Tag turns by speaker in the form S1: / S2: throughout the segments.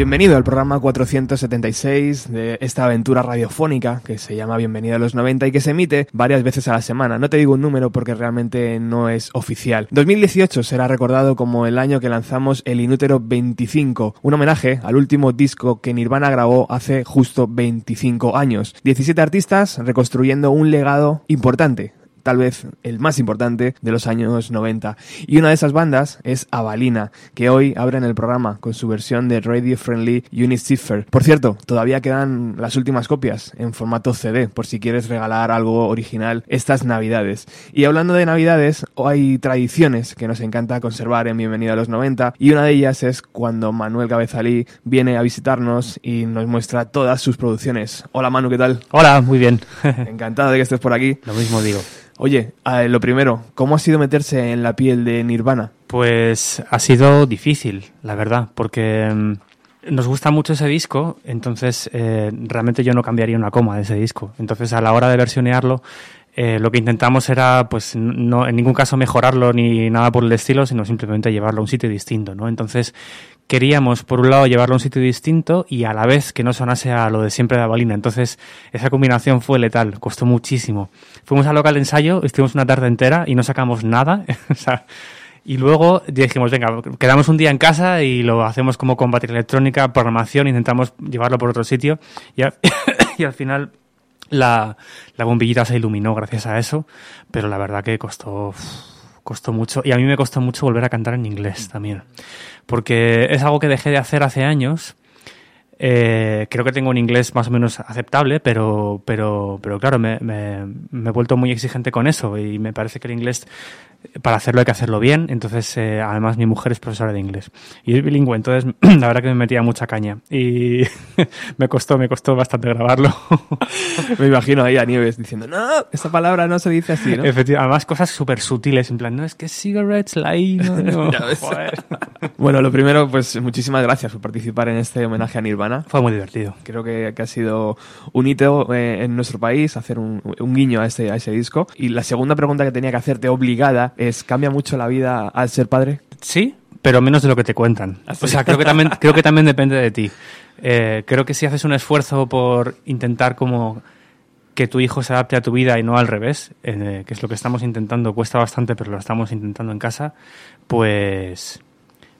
S1: Bienvenido al programa 476 de esta aventura radiofónica que se llama Bienvenida a los 90 y que se emite varias veces a la semana. No te digo un número porque realmente no es oficial. 2018 será recordado como el año que lanzamos el Inútero 25, un homenaje al último disco que Nirvana grabó hace justo 25 años. 17 artistas reconstruyendo un legado importante tal vez el más importante de los años 90. Y una de esas bandas es Avalina, que hoy abren el programa con su versión de Radio Friendly Unit Cipher. Por cierto, todavía quedan las últimas copias en formato CD, por si quieres regalar algo original estas navidades. Y hablando de navidades, hay tradiciones que nos encanta conservar en Bienvenida a los 90, y una de ellas es cuando Manuel Cabezalí viene a visitarnos y nos muestra todas sus producciones. Hola Manu, ¿qué tal?
S2: Hola, muy bien.
S1: Encantado de que estés por aquí.
S2: Lo mismo digo.
S1: Oye, lo primero, ¿cómo ha sido meterse en la piel de Nirvana?
S2: Pues ha sido difícil, la verdad, porque mm, nos gusta mucho ese disco, entonces eh, realmente yo no cambiaría una coma de ese disco. Entonces a la hora de versionearlo, eh, lo que intentamos era, pues, no en ningún caso mejorarlo ni nada por el estilo, sino simplemente llevarlo a un sitio distinto, ¿no? Entonces queríamos, por un lado, llevarlo a un sitio distinto y a la vez que no sonase a lo de siempre de Avalina. Entonces, esa combinación fue letal, costó muchísimo. Fuimos al local de ensayo, estuvimos una tarde entera y no sacamos nada. o y luego dijimos, venga, quedamos un día en casa y lo hacemos como con batería electrónica, programación, intentamos llevarlo por otro sitio y, al final la bombillita se iluminó gracias a eso, pero la verdad que costó, costó mucho. Y a mí me costó mucho volver a cantar en inglés también, porque es algo que dejé de hacer hace años. Eh, creo que tengo un inglés más o menos aceptable, pero, pero, pero claro, me, me- me he vuelto muy exigente con eso y me parece que el inglés, para hacerlo hay que hacerlo bien. Entonces, eh, además, mi mujer es profesora de inglés y es bilingüe, entonces la verdad que me metía mucha caña y me costó, me costó bastante grabarlo.
S1: Me imagino ahí a Nieves diciendo, no, esta palabra no se dice así, ¿no?
S2: Efectivamente, además cosas súper sutiles, en plan, no, es que cigarettes, la I, no, no.
S1: Bueno, lo primero, pues muchísimas gracias por participar en este homenaje a Nirvana.
S2: Fue muy divertido.
S1: Creo que, que ha sido un hito eh, en nuestro país hacer un, un guiño a ese, a ese disco. Y la segunda pregunta que tenía que hacerte obligada es, ¿cambia mucho la vida al ser padre?
S2: Sí, pero menos de lo que te cuentan.
S1: Así.
S2: O sea, creo que también, creo que también depende de ti. Eh, creo que si haces un esfuerzo por intentar como que tu hijo se adapte a tu vida y no al revés, eh, que es lo que estamos intentando, cuesta bastante, pero lo estamos intentando en casa, pues,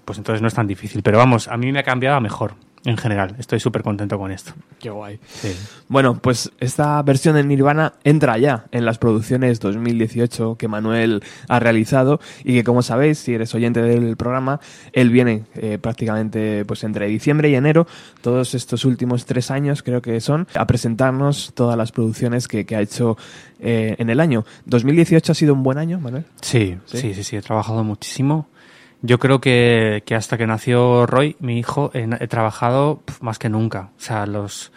S2: pues entonces no es tan difícil. Pero vamos, a mí me ha cambiado a mejor en general. Estoy súper contento con esto.
S1: Qué guay.
S2: Sí.
S1: Bueno, pues esta versión de Nirvana entra ya en las producciones 2018 que Manuel ha realizado y que como sabéis, si eres oyente del programa, él viene eh, prácticamente pues entre diciembre y enero, todos estos últimos tres años creo que son, a presentarnos todas las producciones que, que ha hecho eh, en el año. ¿2018 ha sido un buen año, Manuel?
S2: Sí,
S1: ¿Sí?
S2: sí, sí, sí, he trabajado muchísimo. Yo creo que, que hasta que nació Roy, mi hijo, he, he trabajado pf, más que nunca. O sea, los,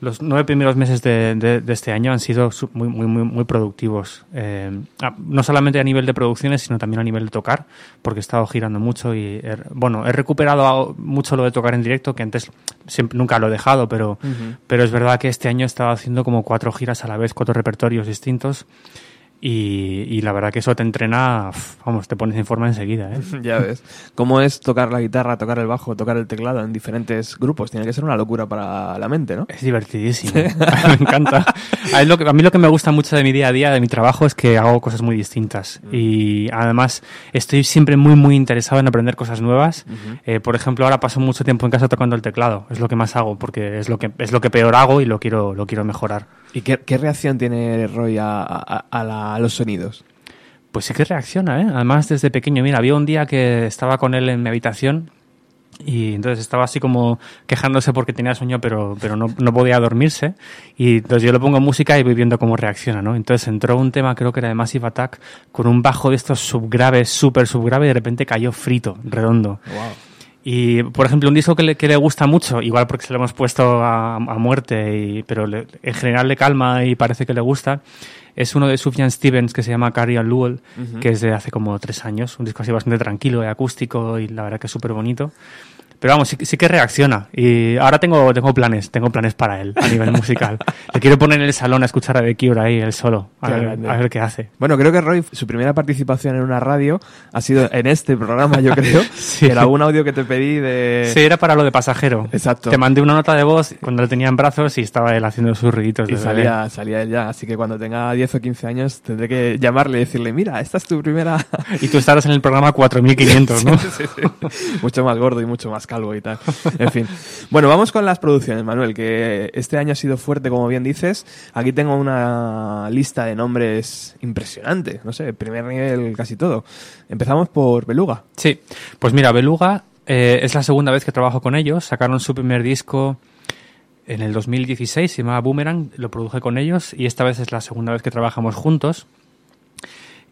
S2: los nueve primeros meses de, de- de este año han sido muy, muy, muy, muy productivos. Eh, no solamente a nivel de producciones, sino también a nivel de tocar, porque he estado girando mucho y, he- bueno, he recuperado mucho lo de tocar en directo, que antes siempre, nunca lo he dejado, pero, pero es verdad que este año he estado haciendo como cuatro giras a la vez, cuatro repertorios distintos. Y, y la verdad que eso te entrena, vamos, te pones en forma enseguida, ¿eh?
S1: ya ves. ¿Cómo es tocar la guitarra, tocar el bajo, tocar el teclado en diferentes grupos? Tiene que ser una locura para la mente, ¿no?
S2: Es divertidísimo. me encanta. A mí, lo que, a mí lo que me gusta mucho de mi día a día, de mi trabajo, es que hago cosas muy distintas. Y además estoy siempre muy, muy interesado en aprender cosas nuevas. Eh, por ejemplo, ahora paso mucho tiempo en casa tocando el teclado. Es lo que más hago, porque es lo que, es lo que peor hago y lo quiero, lo quiero mejorar.
S1: ¿Y qué, qué reacción tiene Roy a, a- a la- a los sonidos?
S2: Pues sí que reacciona, ¿eh? Además, desde pequeño. Mira, había un día que estaba con él en mi habitación y entonces estaba así como quejándose porque tenía sueño, pero, pero no, no podía dormirse. Y entonces yo le pongo música y voy viendo cómo reacciona, ¿no? Entonces entró un tema, creo que era de Massive Attack, con un bajo de estos subgraves, súper subgrave, y de repente cayó frito, redondo. Y, por ejemplo, un disco que le, que le gusta mucho, igual porque se lo hemos puesto a, a muerte, y, pero le- en general le calma y parece que le gusta, es uno de Sufjan Stevens que se llama Carrie Lowell, que es de hace como tres años. Un disco así bastante tranquilo y acústico y la verdad que es súper bonito. Pero vamos, sí, sí que reacciona. Y ahora tengo, tengo planes, tengo planes para él a nivel musical. Le quiero poner en el salón a escuchar a The Cure ahí, él solo, a, ver, a ver qué hace.
S1: Bueno, creo que Roy, su primera participación en una radio ha sido en este programa, yo creo.
S2: Sí.
S1: Era un audio que te pedí de...
S2: Sí, era para lo de pasajero.
S1: Exacto.
S2: Te mandé una nota de voz cuando lo tenía en brazos y estaba él haciendo sus ruiditos.
S1: Y salía, salía él ya, así que cuando tenga 10 o 15 años tendré que llamarle y decirle, mira, esta es tu primera...
S2: Y tú estarás en el programa 4500, ¿no?
S1: Sí, sí. Mucho más gordo y mucho más calvo y tal. En fin. Bueno, vamos con las producciones, Manuel, que este año ha sido fuerte, como bien dices. Aquí tengo una lista de nombres impresionante. No sé, primer nivel casi todo. Empezamos por Beluga.
S2: Sí. Pues mira, Beluga eh, es la segunda vez que trabajo con ellos. Sacaron su primer disco en el 2016, se llamaba Boomerang, lo produje con ellos y esta vez es la segunda vez que trabajamos juntos.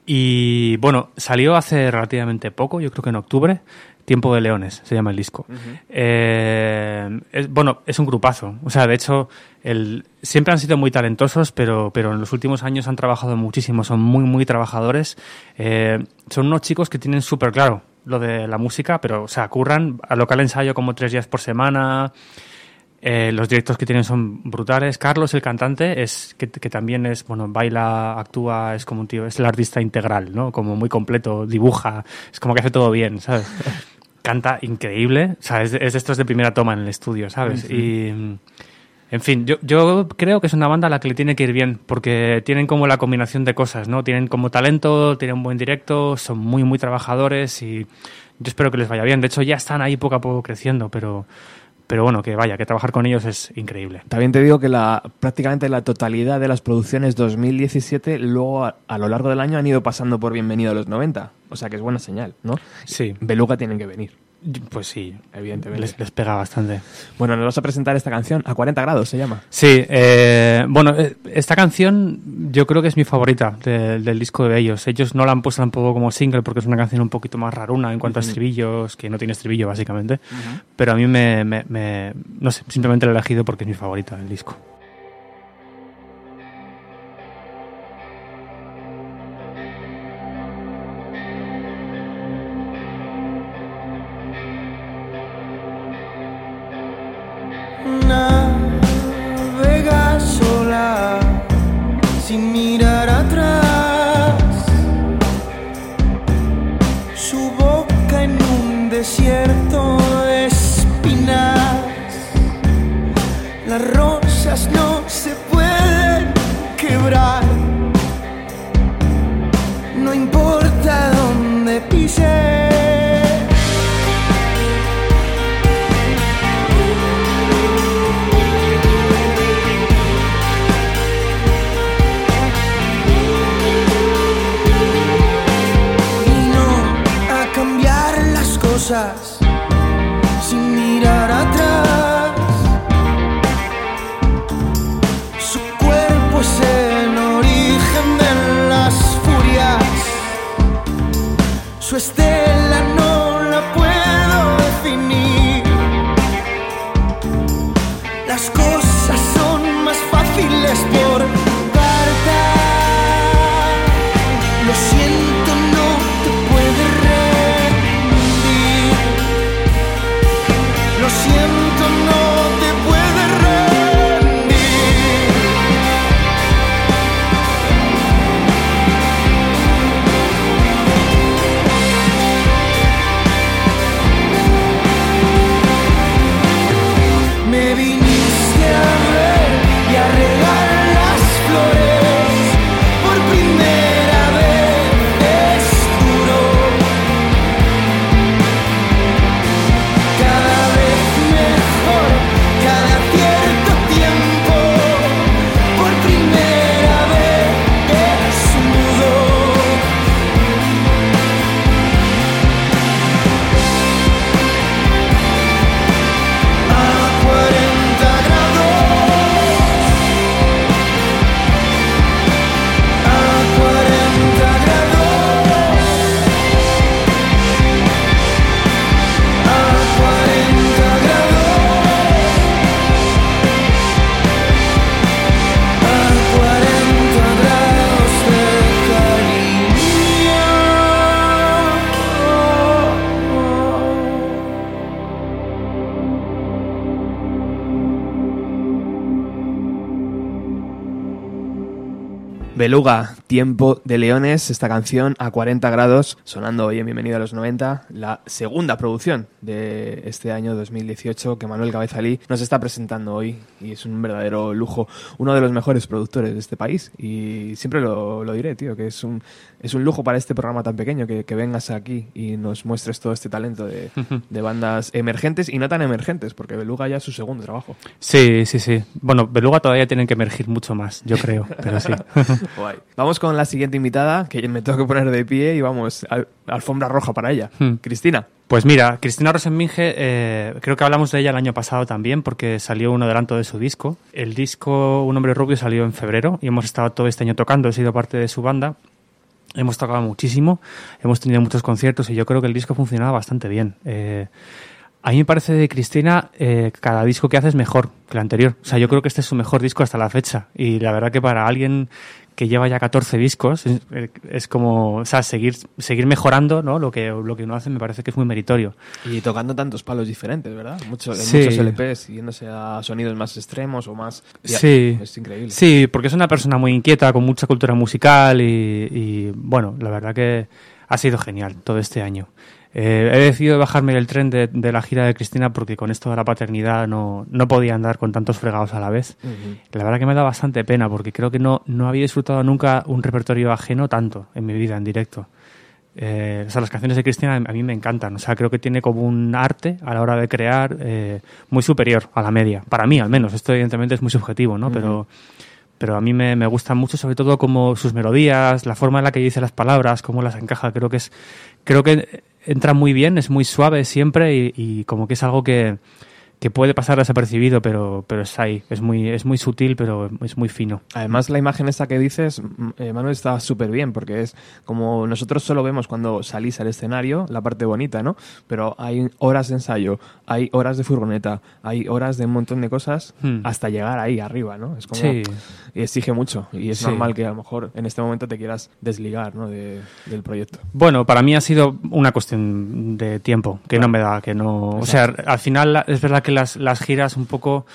S2: Y bueno, salió hace relativamente poco, yo creo que en octubre. Tiempo de Leones se llama el disco. Eh, es, bueno, es un grupazo. O sea, de hecho, el, siempre han sido muy talentosos, pero, pero en los últimos años han trabajado muchísimo. Son muy, muy trabajadores. Eh, son unos chicos que tienen súper claro lo de la música, pero, o sea, curran a local ensayo como tres días por semana. Eh, los directos que tienen son brutales. Carlos, el cantante, es que, que también es, bueno, baila, actúa, es como un tío, es el artista integral, ¿no? Como muy completo, dibuja, es como que hace todo bien, ¿sabes? Canta increíble, o sea, es es de estos de primera toma en el estudio, ¿sabes? Y, en fin, yo, yo creo que es una banda a la que le tiene que ir bien, porque tienen como la combinación de cosas, ¿no? Tienen como talento, tienen un buen directo, son muy, muy trabajadores y yo espero que les vaya bien. De hecho, ya están ahí poco a poco creciendo, pero, pero bueno, que vaya, que trabajar con ellos es increíble.
S1: También te digo que la, prácticamente la totalidad de las producciones 2017 luego a, a lo largo del año han ido pasando por Bienvenido a los 90. O sea que es buena señal, ¿no?
S2: Sí,
S1: Beluga tienen que venir.
S2: Pues sí,
S1: Evidentemente.
S2: les, les pega bastante.
S1: Bueno, nos vas a presentar esta canción a 40 grados, se llama.
S2: Sí, eh, bueno, eh, esta canción yo creo que es mi favorita de- del disco de ellos. Ellos no la han puesto tampoco como single porque es una canción un poquito más raruna en cuanto a estribillos, que no tiene estribillo básicamente. Pero a mí me, me- me- no sé, simplemente la he elegido porque es mi favorita del disco.
S3: Sin mirar atrás. Su boca en un desierto de espinas. Las rosas no se pueden quebrar. No importa dónde pise. Sin mirar atrás. Su cuerpo es el origen de las furias. Su estela
S1: Beluga, Tiempo de Leones, esta canción a 40 grados, sonando hoy en Bienvenido a los 90, la segunda producción de este año 2018 que Manuel Cabezalí nos está presentando hoy y es un verdadero lujo, uno de los mejores productores de este país y siempre lo, lo diré, tío, que es un, es un lujo para este programa tan pequeño que, que vengas aquí y nos muestres todo este talento de, de bandas emergentes y no tan emergentes, porque Beluga ya es su segundo trabajo.
S2: Sí, sí, sí. Bueno, Beluga todavía tienen que emergir mucho más, yo creo, pero sí.
S1: Guay. Vamos con la siguiente invitada, que me tengo que poner de pie y vamos, al- alfombra roja para ella.
S2: Hmm.
S1: Cristina.
S2: Pues mira, Cristina Rosenminge, eh, creo que hablamos de ella el año pasado también porque salió un adelanto de su disco. El disco Un hombre rubio salió en febrero y hemos estado todo este año tocando, he sido parte de su banda. Hemos tocado muchísimo, hemos tenido muchos conciertos y yo creo que el disco funcionaba bastante bien. Eh, a mí me parece de Cristina, eh, cada disco que hace es mejor que el anterior. O sea, yo creo que este es su mejor disco hasta la fecha. Y la verdad que para alguien que lleva ya 14 discos, es, eh, es como, o sea, seguir, seguir mejorando, ¿no? Lo que, lo que uno hace me parece que es muy meritorio.
S1: Y tocando tantos palos diferentes, ¿verdad? Mucho,
S2: Sí.
S1: muchos LPs, yéndose a sonidos más extremos o más...
S2: Sí.
S1: Es increíble.
S2: Sí, porque es una persona muy inquieta, con mucha cultura musical y, y, bueno, la verdad que ha sido genial todo este año. Eh, he decidido bajarme del tren de, de la gira de Cristina porque con esto de la paternidad no, no podía andar con tantos fregados a la vez. La verdad que me da bastante pena porque creo que no, no había disfrutado nunca un repertorio ajeno tanto en mi vida en directo. Eh, o sea, las canciones de Cristina a mí me encantan. O sea, creo que tiene como un arte a la hora de crear eh, muy superior a la media. Para mí, al menos. Esto evidentemente es muy subjetivo, ¿no? Pero, pero a mí me, me gustan mucho, sobre todo como sus melodías, la forma en la que dice las palabras, cómo las encaja. Creo que es, creo que entra muy bien, es muy suave siempre y, y como que es algo que, que puede pasar desapercibido, pero, pero está ahí. Es muy, es muy sutil, pero es muy fino.
S1: Además, la imagen esta que dices, mm, eh, Manuel, está súper bien, porque es como nosotros solo vemos cuando salís al escenario, la parte bonita, ¿no? Pero hay horas de ensayo, hay horas de furgoneta, hay horas de un montón de cosas
S2: Hmm.
S1: hasta llegar ahí arriba, ¿no? Es como...
S2: Sí.
S1: Y exige mucho, y es
S2: Sí.
S1: normal que a lo mejor en este momento te quieras desligar, ¿no? De- del proyecto.
S2: Bueno, para mí ha sido una cuestión de tiempo, que no me da, que no... O sea, al final es verdad que las, las giras un poco...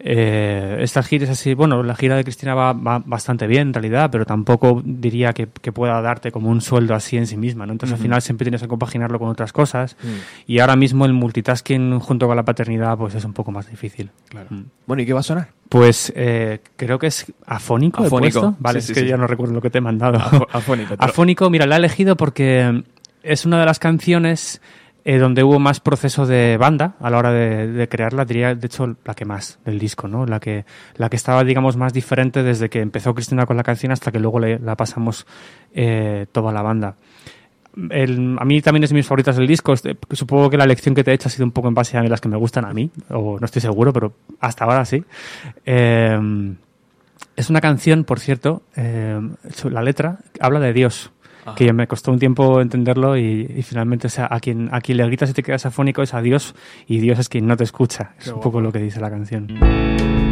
S2: eh, estas giras así, bueno, la gira de Cristina va, va bastante bien en realidad, pero tampoco diría que, que pueda darte como un sueldo así en sí misma, ¿no? Entonces al final siempre tienes que compaginarlo con otras cosas y ahora mismo el multitasking junto con la paternidad pues es un poco más difícil.
S1: Claro.
S2: Mm.
S1: Bueno, ¿y qué va a sonar?
S2: Pues eh, creo que es afónico.
S1: Afónico.
S2: Vale,
S1: sí,
S2: es
S1: sí,
S2: que
S1: sí.
S2: ya no recuerdo lo que te he mandado.
S1: Afónico.
S2: Afónico, mira, la he elegido porque es una de las canciones eh, donde hubo más proceso de banda a la hora de, crearla, diría de hecho la que más del disco, ¿no? La que, la que estaba, digamos, más diferente desde que empezó Cristina con la canción hasta que luego le- la pasamos eh, toda la banda. a mí también es de mis favoritas del disco. Este, supongo que la elección que te he hecho ha sido un poco en base a las que me gustan a mí, o no estoy seguro, pero hasta ahora sí. Eh, es una canción, por cierto, eh, la letra habla de Dios que ya me costó un tiempo entenderlo y, finalmente a, quien, a quien le gritas y te quedas afónico es a Dios y Dios es quien no te escucha. Es un poco lo que dice la canción.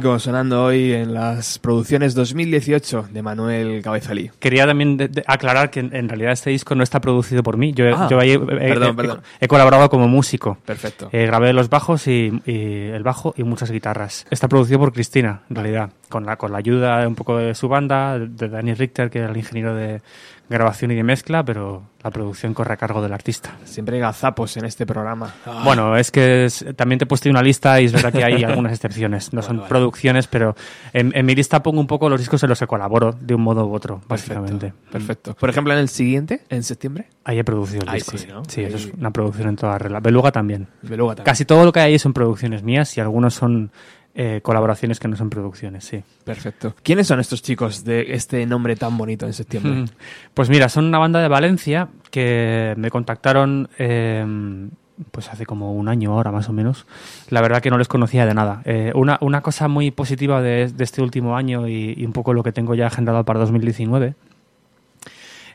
S1: Sonando hoy en las producciones 2018 de Manuel Cabezalí.
S2: Quería también de- de aclarar que en, en realidad este disco no está producido por mí. Yo,
S1: Ah,
S2: yo ahí, eh,
S1: perdón, perdón.
S2: he colaborado como músico.
S1: Perfecto.
S2: Eh, grabé los bajos y, y el bajo y muchas guitarras. Está producido por Cristina, en realidad, con la, con la ayuda un poco de su banda, de Dani Richter, que era el ingeniero de grabación y de mezcla, pero la producción corre a cargo del artista.
S1: Siempre hay gazapos en este programa. Ah,
S2: Bueno, es que es- también te he puesto una lista y es verdad que hay algunas excepciones. No son
S1: vale.
S2: producciones, pero en, en mi lista pongo un poco los discos en los que colaboro de un modo u otro, básicamente.
S1: Perfecto. Por ejemplo, en el siguiente, en septiembre,
S2: Ahí he producido el
S1: Ahí
S2: disco.
S1: sí, ¿no?
S2: Sí, eso es una producción en toda regla. Beluga también.
S1: Beluga también.
S2: Casi todo lo que hay ahí son producciones mías y algunos son eh, colaboraciones que no son producciones, sí.
S1: Perfecto. ¿Quiénes son estos chicos de este nombre tan bonito en septiembre?
S2: Pues mira, son una banda de Valencia que me contactaron eh, pues hace como un año ahora más o menos. La verdad que no les conocía de nada. Eh, una, una cosa muy positiva de, de este último año y, y un poco lo que tengo ya agendado para 2019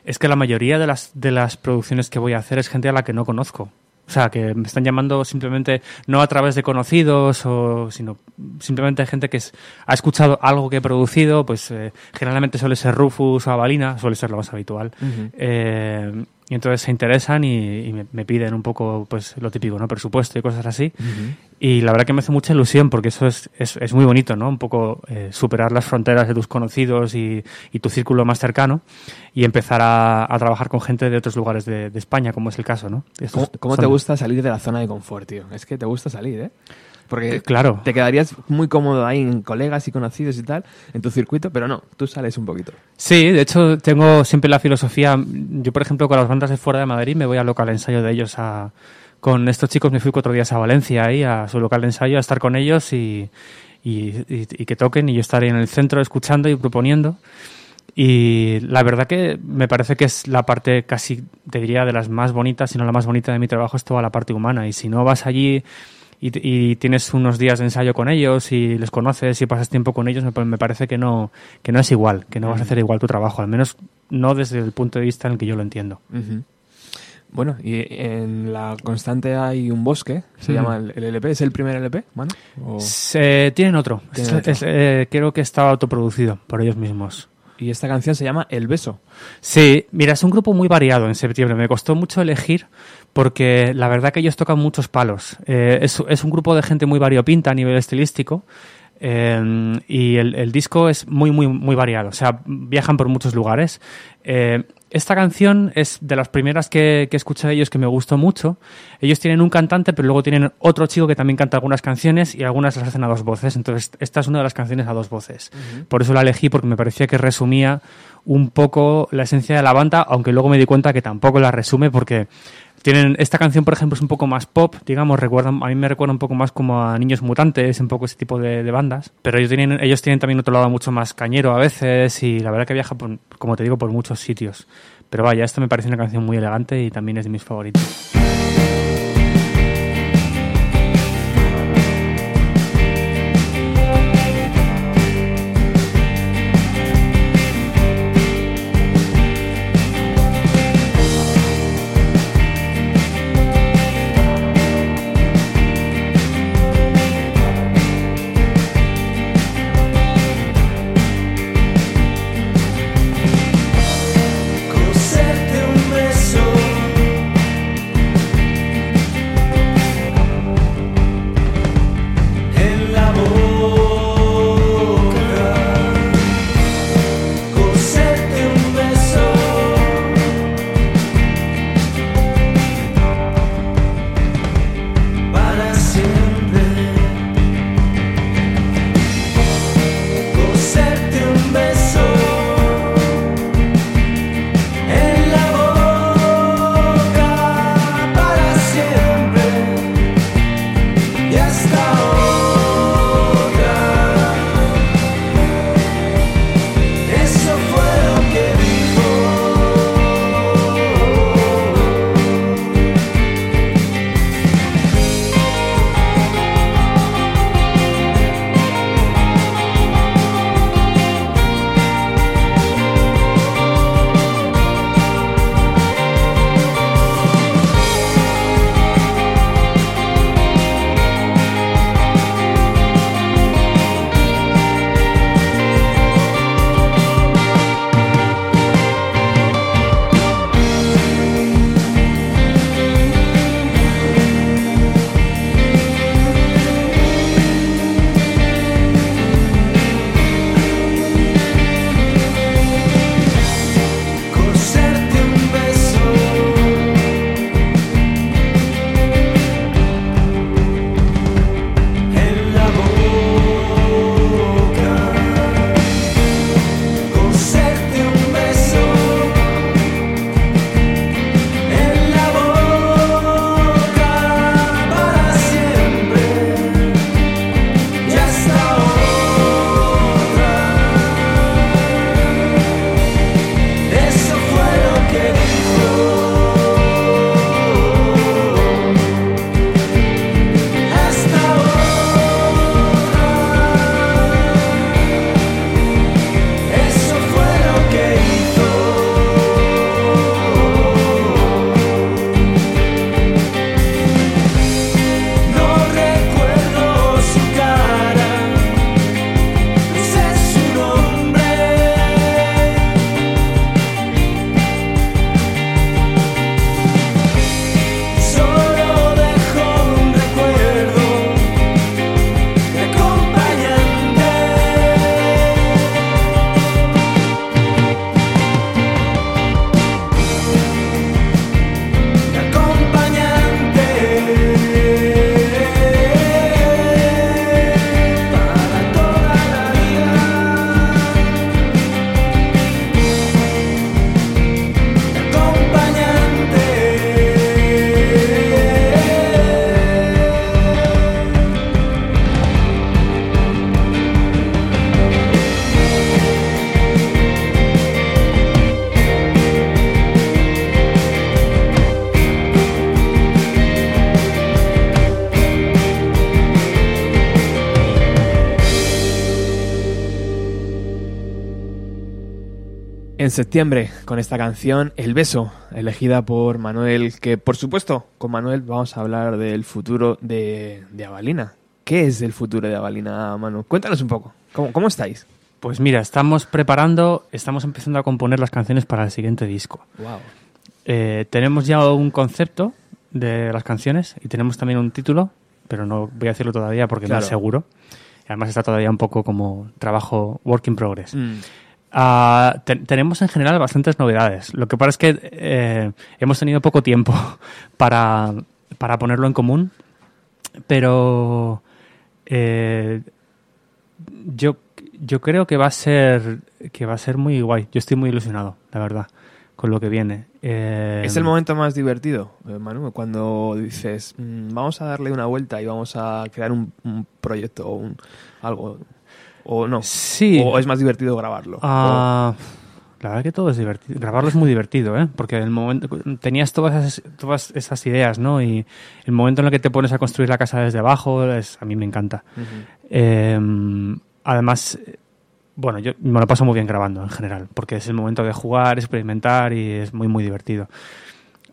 S2: es que la mayoría de las, de las producciones que voy a hacer es gente a la que no conozco. Sea, que me están llamando simplemente no a través de conocidos, o, sino simplemente gente que es- ha escuchado algo que he producido, pues eh, generalmente suele ser Rufus o Avalina, suele ser lo más habitual. Eh, y entonces se interesan y, y me, me piden un poco pues lo típico, ¿no? Presupuesto y cosas así. Y la verdad que me hace mucha ilusión porque eso es, es, es muy bonito, ¿no? Un poco eh, superar las fronteras de tus conocidos y, y tu círculo más cercano y empezar a, a trabajar con gente de otros lugares de, de España, como es el caso, ¿no? Estos
S1: ¿Cómo, cómo
S2: son-
S1: te gusta salir de la zona de confort, tío? Es que te gusta salir, ¿eh? Porque
S2: Eh, claro.
S1: te quedarías muy cómodo ahí en colegas y conocidos y tal, en tu circuito, pero no, tú sales un poquito.
S2: Sí, de hecho tengo siempre la filosofía, yo por ejemplo con las bandas de fuera de Madrid me voy al local de ensayo de ellos a... Con estos chicos me fui cuatro días a Valencia ahí, a su local de ensayo, a estar con ellos y, y, y- y que toquen y yo estaré en el centro escuchando y proponiendo. Y la verdad que me parece que es la parte casi, te diría, de las más bonitas, si no la más bonita de mi trabajo, es toda la parte humana. Y si no vas allí y, y tienes unos días de ensayo con ellos y les conoces y pasas tiempo con ellos, me, me parece que no, que no es igual, que no vas a hacer igual tu trabajo, al menos no desde el punto de vista en el que yo lo entiendo.
S1: Bueno, y en la constante hay un bosque, se llama el, LP, ¿es el primer LP? O-
S2: Se, tienen otro,
S1: Tienen
S2: Es-
S1: otro.
S2: es, eh, creo que está autoproducido por ellos mismos.
S1: Y esta canción se llama El Beso.
S2: Sí, mira, es un grupo muy variado en septiembre. Me costó mucho elegir porque la verdad que ellos tocan muchos palos. Eh, es, es un grupo de gente muy variopinta a nivel estilístico. eh, y el, el disco es muy, muy, muy variado. O sea, viajan por muchos lugares. Eh, esta canción es de las primeras que, que escuché de ellos que me gustó mucho. Ellos tienen un cantante, pero luego tienen otro chico que también canta algunas canciones y algunas las hacen a dos voces. Entonces, esta es una de las canciones a dos voces. Por eso la elegí, porque me parecía que resumía un poco la esencia de la banda, aunque luego me di cuenta que tampoco la resume, porque tienen esta canción, por ejemplo, es un poco más pop, digamos, recuerdan, a mí me recuerda un poco más como a Niños Mutantes, un poco ese tipo de, bandas, pero ellos tienen, ellos tienen también otro lado mucho más cañero a veces y la verdad que viaja, por, como te digo, por muchos sitios. Pero vaya, esto me parece una canción muy elegante y también es de mis favoritos.
S1: En septiembre, con esta canción, El Beso, elegida por Manuel, que por supuesto, con Manuel vamos a hablar del futuro de, de Avalina. ¿Qué es el futuro de Avalina, Manu? Cuéntanos un poco. ¿Cómo, cómo estáis?
S2: Pues mira, estamos preparando, estamos empezando a componer las canciones para el siguiente disco.
S1: Wow.
S2: Eh, tenemos ya un concepto de las canciones y tenemos también un título, pero no voy a decirlo todavía porque
S1: Claro.
S2: no es seguro. Además está todavía un poco como trabajo work in progress.
S1: Mm.
S2: Te- tenemos en general bastantes novedades. Lo que pasa es que eh, hemos tenido poco tiempo para, para ponerlo en común, pero eh, yo, yo creo que va a ser que va a ser muy guay. Yo estoy muy ilusionado, la verdad, con lo que viene. Eh,
S1: Es el momento más divertido, Manu, cuando dices, "Mm, vamos a darle una vuelta y vamos a crear un, un proyecto o un, algo. O no.
S2: Sí.
S1: O es más divertido grabarlo.
S2: Ah, la verdad que todo es divertido. Grabarlo es muy divertido, ¿eh? Porque el momento tenías todas esas, todas esas ideas, ¿no? Y el momento en el que te pones a construir la casa desde abajo, es, a mí me encanta. Eh, además, bueno, yo me lo paso muy bien grabando en general, porque es el momento de jugar, experimentar y es muy, muy divertido.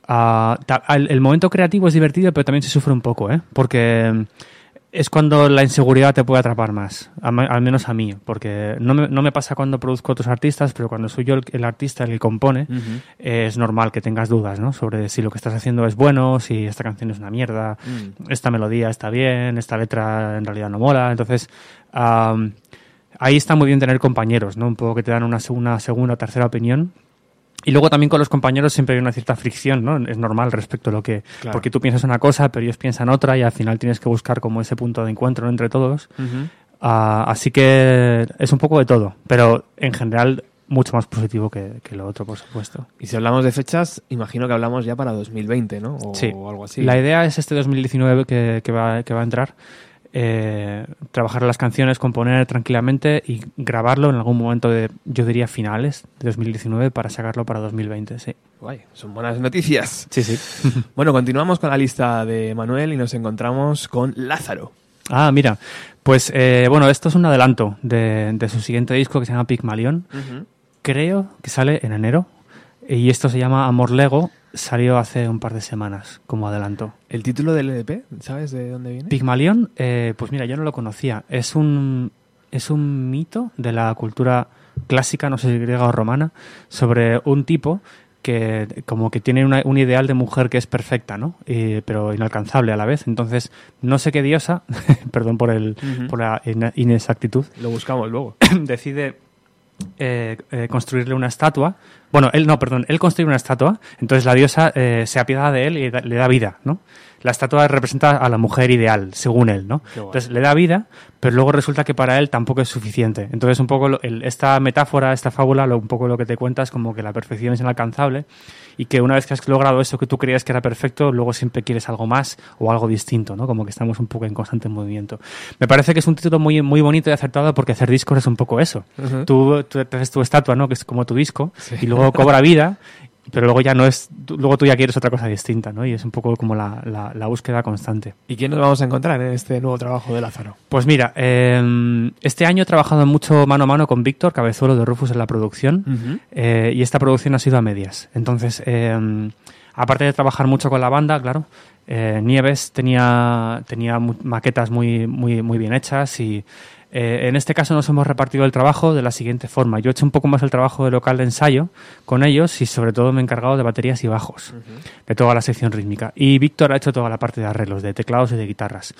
S2: Ah, el, el momento creativo es divertido, pero también se sufre un poco, ¿eh? Porque es cuando la inseguridad te puede atrapar más, al menos a mí, porque no me, no me pasa cuando produzco otros artistas, pero cuando soy yo el, el artista el que compone, eh, es normal que tengas dudas, ¿no? Sobre si lo que estás haciendo es bueno, si esta canción es una mierda,
S1: Mm.
S2: esta melodía está bien, esta letra en realidad no mola. Entonces, am, ahí está muy bien tener compañeros, ¿no? Un poco que te dan una, una segunda o tercera opinión. Y luego también con los compañeros siempre hay una cierta fricción, ¿no? Es normal respecto a lo que...
S1: Claro.
S2: Porque tú piensas una cosa, pero ellos piensan otra y al final tienes que buscar como ese punto de encuentro ¿no? entre todos. Ah, así que es un poco de todo, pero en general mucho más positivo que, que lo otro, por supuesto.
S1: Y si hablamos de fechas, imagino que hablamos ya para 2020, ¿no? O
S2: Sí.
S1: algo así.
S2: La idea es este 2019 que, que va, que va a entrar, eh, trabajar las canciones, componer tranquilamente y grabarlo en algún momento de, yo diría, finales de 2019 para sacarlo para 2020, sí.
S1: Guay, son buenas noticias.
S2: Sí, sí.
S1: Bueno, continuamos con la lista de Manuel y nos encontramos con Lázaro.
S2: ah, mira, pues eh, bueno, esto es un adelanto de, de su siguiente disco que se llama Pygmalion. Creo que sale en enero y esto se llama Amor Lego. Salió hace un par de semanas como adelanto.
S1: ¿El título del EDP? ¿Sabes de dónde viene?
S2: Pigmalión, eh, pues mira, yo no lo conocía. Es un, es un mito de la cultura clásica, no sé si griega o romana, sobre un tipo que como que tiene una- un ideal de mujer que es perfecta, ¿no? Y- pero inalcanzable a la vez. Entonces, no sé qué diosa, perdón por, el, por la inexactitud,
S1: Lo buscamos luego.
S2: decide eh, eh, construirle una estatua. Bueno, él no, perdón, él construye una estatua, entonces la diosa eh, se apiada de él y le da vida, ¿no? La estatua representa a la mujer ideal, según él, ¿no? Entonces le da vida, pero luego resulta que para él tampoco es suficiente. Entonces un poco el- esta metáfora, esta fábula, lo, un poco lo que te cuenta es como que la perfección es inalcanzable y que una vez que has logrado eso que tú creías que era perfecto, luego siempre quieres algo más o algo distinto, ¿no? Como que estamos un poco en constante movimiento. Me parece que es un título muy, muy bonito y acertado porque hacer discos es un poco eso. Tú, tú te haces tu estatua, ¿no? Que es como tu disco, y luego cobra vida, pero luego ya no es, luego tú ya quieres otra cosa distinta, ¿no? Y es un poco como la, la, la búsqueda constante.
S1: ¿Y quién nos vamos a encontrar en este nuevo trabajo de Lázaro?
S2: Pues mira, eh, este año he trabajado mucho mano a mano con Víctor Cabezuelo de Rufus en la producción, eh, y esta producción ha sido a medias. Entonces, eh, aparte de trabajar mucho con la banda, claro, eh, Nieves tenía, tenía maquetas muy, muy, muy bien hechas y eh, en este caso nos hemos repartido el trabajo de la siguiente forma. Yo he hecho un poco más el trabajo de local de ensayo con ellos y sobre todo me he encargado de baterías y bajos, de toda la sección rítmica. Y Víctor ha hecho toda la parte de arreglos, de teclados y de guitarras.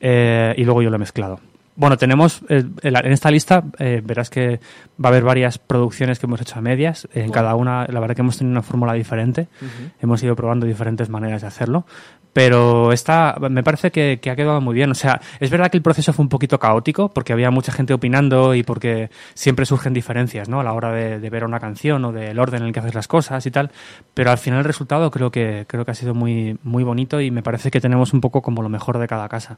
S2: Eh, y luego yo lo he mezclado. Bueno, tenemos eh, en esta lista, eh, verás que va a haber varias producciones que hemos hecho a medias. En cada una, la verdad que hemos tenido una fórmula diferente. Hemos ido probando diferentes maneras de hacerlo. Pero esta me parece que, que ha quedado muy bien. O sea, es verdad que el proceso fue un poquito caótico porque había mucha gente opinando y porque siempre surgen diferencias, ¿no? A la hora de, de ver una canción o del orden en el que haces las cosas y tal. Pero al final el resultado creo que, creo que ha sido muy, muy bonito y me parece que tenemos un poco como lo mejor de cada casa.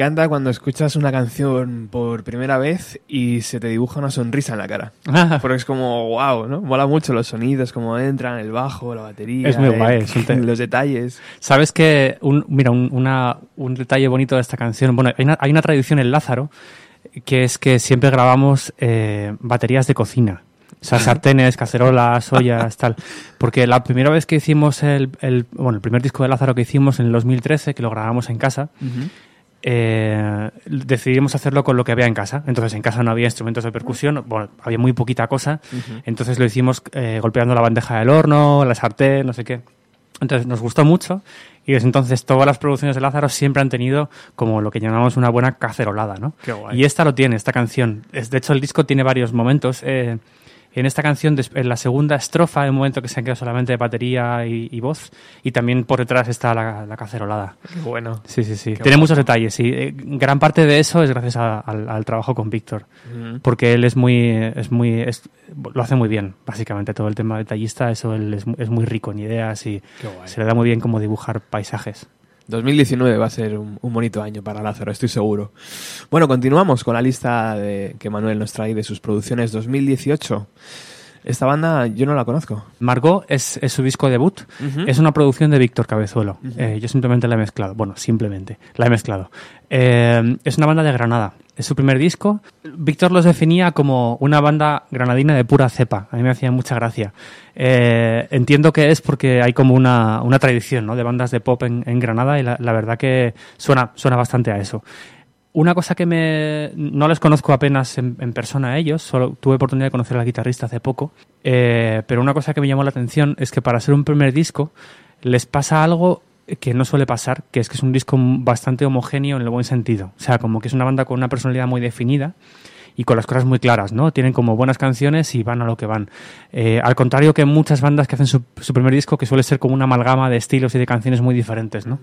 S1: Encanta cuando escuchas una canción por primera vez y se te dibuja una sonrisa en la cara. Porque es como, wow, ¿no? Mola mucho los sonidos, cómo entran, el bajo, la batería.
S2: Es muy
S1: el-
S2: guay,
S1: los detalles.
S2: Sabes que, un, mira, un, una- un detalle bonito de esta canción, bueno, hay una, hay una tradición en Lázaro que es que siempre grabamos eh, baterías de cocina. O sea, sartenes, cacerolas, ollas, tal. Porque la primera vez que hicimos el, el- bueno, el primer disco de Lázaro que hicimos en el 2013, que lo grabamos en casa, eh, decidimos hacerlo con lo que había en casa. Entonces en casa no había instrumentos de percusión, bueno, había muy poquita cosa. Entonces lo hicimos eh, golpeando la bandeja del horno, la sartén, no sé qué. Entonces nos gustó mucho y desde entonces todas las producciones de Lázaro siempre han tenido como lo que llamamos una buena cacerolada, ¿no?
S1: Qué guay.
S2: Y esta lo tiene, esta canción. Es, de hecho, el disco tiene varios momentos. eh, en esta canción, en la segunda estrofa, hay un momento que se queda solamente de batería y, y voz, y también por detrás está la, la cacerolada.
S1: Qué bueno.
S2: Sí, sí, sí.
S1: Qué
S2: Tiene muchos detalles, sí. Eh, Gran parte de eso es gracias a- al, al trabajo con Víctor, porque él es muy, es muy, es- lo hace muy bien, básicamente todo el tema detallista, eso él es, es muy rico en ideas y se le da muy bien como dibujar paisajes.
S1: 2019 va a ser un, un bonito año para Lázaro, estoy seguro. Bueno, continuamos con la lista de, que Manuel nos trae de sus producciones 2018. Esta banda yo no la conozco.
S2: Margot es, es su disco debut, es una producción de Víctor Cabezuelo. Eh, yo simplemente la he mezclado, bueno, simplemente la he mezclado. Eh, es una banda de Granada, es su primer disco. Víctor los definía como una banda granadina de pura cepa, a mí me hacía mucha gracia. Eh, entiendo que es porque hay como una, tradición de bandas de pop en, Granada y la, la verdad que suena, bastante a eso. Una cosa que me... No les conozco apenas en, persona a ellos, solo tuve oportunidad de conocer al guitarrista hace poco, eh, pero una cosa que me llamó la atención es que para ser un primer disco les pasa algo que no suele pasar, que es que es un disco bastante homogéneo en el buen sentido. O sea, como que es una banda con una personalidad muy definida y con las cosas muy claras, ¿no? Tienen como buenas canciones y van a lo que van. Eh, al contrario que muchas bandas que hacen su, su primer disco, que suele ser como una amalgama de estilos y de canciones muy diferentes, ¿no?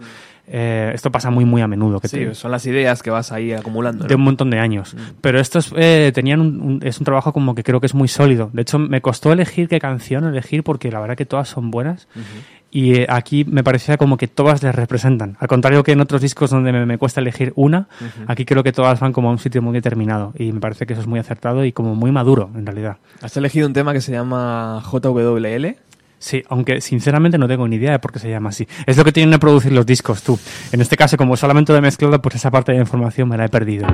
S2: Eh, esto pasa muy, muy a menudo. Que
S1: Sí,
S2: te-
S1: son las ideas que vas ahí acumulando. ¿no?
S2: de un montón de años. Pero estos eh, tenían un, un- es un trabajo como que creo que es muy sólido. De hecho, me costó elegir qué canción elegir porque la verdad que todas son buenas. Y eh, aquí me parecía como que todas les representan. Al contrario que en otros discos donde me, me cuesta elegir una, aquí creo que todas van como a un sitio muy determinado. Y me parece que eso es muy acertado y como muy maduro, en realidad.
S1: Has elegido un tema que se llama JWL.
S2: Sí, aunque sinceramente no tengo ni idea de por qué se llama así. Es lo que tienen que producir los discos, tú. En este caso, como solamente lo he mezclado, pues esa parte de la información me la he perdido.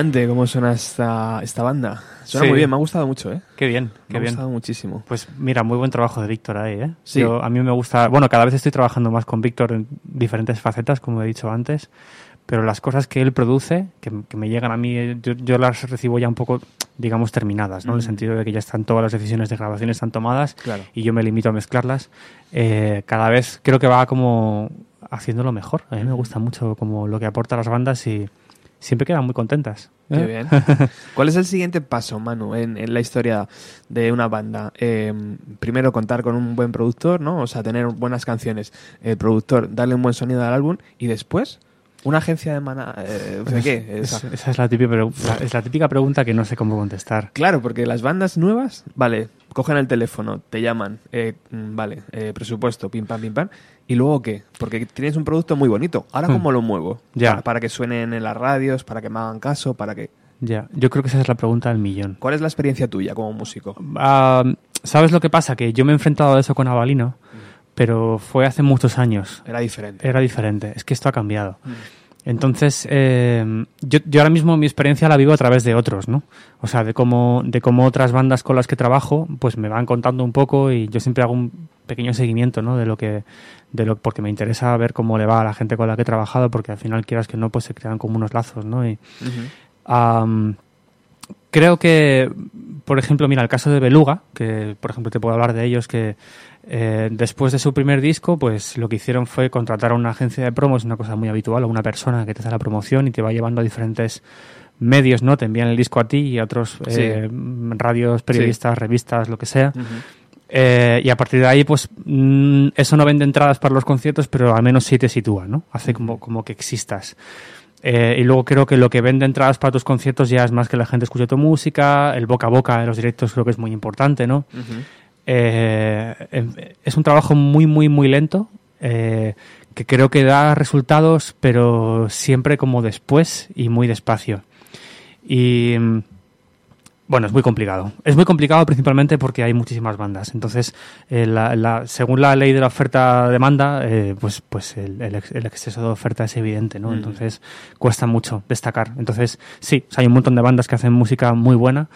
S1: Impresionante cómo suena esta, esta banda. Suena
S2: Sí.
S1: muy bien, me ha gustado mucho, ¿eh?
S2: Qué bien,
S1: Me
S2: qué
S1: ha
S2: bien.
S1: gustado muchísimo.
S2: Pues mira, muy buen trabajo de Víctor ahí, ¿eh?
S1: Sí.
S2: Yo- a mí me gusta, bueno, cada vez estoy trabajando más con Víctor en diferentes facetas, como he dicho antes, pero las cosas que él produce, que, que me llegan a mí, eh, yo, yo las recibo ya un poco, digamos, terminadas, ¿no? En el
S1: Mm.
S2: sentido de que ya están todas las decisiones de grabación están tomadas
S1: Claro.
S2: y yo me limito a mezclarlas. Eh, cada vez creo que va como haciéndolo mejor. A mí me gusta mucho como lo que aporta las bandas y siempre quedan muy contentas.
S1: Qué
S2: ¿eh?
S1: bien. ¿Cuál es el siguiente paso, Manu, en, en la historia de una banda? Eh, primero, contar con un buen productor, ¿no? O sea, tener buenas canciones. El productor, darle un buen sonido al álbum y después, una agencia de mana... eh, ¿De qué?
S2: Es-
S1: Esa-
S2: esa es la, típica, la- es la típica pregunta que no sé cómo contestar.
S1: Claro, porque las bandas nuevas, vale, cogen el teléfono, te llaman, eh, mm, vale, eh, presupuesto, pim pam, pim pam, y luego qué? Porque tienes un producto muy bonito. Ahora,
S2: Hmm.
S1: ¿cómo lo muevo?
S2: Ya.
S1: Para, para que suenen en las radios, para que me hagan caso, para que...
S2: Ya, yo creo que esa es la pregunta del millón.
S1: ¿Cuál es la experiencia tuya como músico?
S2: Ah, ¿Sabes lo que pasa? Que yo me he enfrentado a eso con Avalino, pero fue hace muchos años.
S1: Era diferente.
S2: Era diferente. Es que esto ha cambiado. Entonces, eh, yo, yo ahora mismo mi experiencia la vivo a través de otros, ¿no? O sea, de cómo, de cómo otras bandas con las que trabajo, pues me van contando un poco y yo siempre hago un pequeño seguimiento, ¿no? De lo que, de lo, porque me interesa ver cómo le va a la gente con la que he trabajado, porque al final quieras que no, pues se crean como unos lazos, ¿no? Y, creo que, por ejemplo, mira, el caso de Beluga, que por ejemplo te puedo hablar de ellos, que eh, después de su primer disco, pues lo que hicieron fue contratar a una agencia de promos, una cosa muy habitual, a una persona que te hace la promoción y te va llevando a diferentes medios, ¿no? Te envían el disco a ti y a otros
S1: Sí.
S2: eh, radios, periodistas, revistas, lo que sea.
S1: Ujú.
S2: Eh, y a partir de ahí, pues mm, eso no vende entradas para los conciertos, pero al menos sí te sitúa, ¿no? Hace como, como que existas. Eh, y luego creo que lo que vende entradas para tus conciertos ya es más que la gente escuche tu música, el boca a boca de los directos creo que es muy importante, ¿no?
S1: Ujú.
S2: Eh, em- es un trabajo muy, muy, muy lento, eh, que creo que da resultados, pero siempre como después y muy despacio. Y mm, bueno, es muy complicado. Es muy complicado principalmente porque hay muchísimas bandas. Entonces, eh, la- la- según la ley de la oferta-demanda, eh, pues, pues el, el ex- el exceso de oferta es evidente, ¿no?
S1: Mm.
S2: Entonces, cuesta mucho destacar. Entonces, sí, o sea, hay un montón de bandas que hacen música muy buena,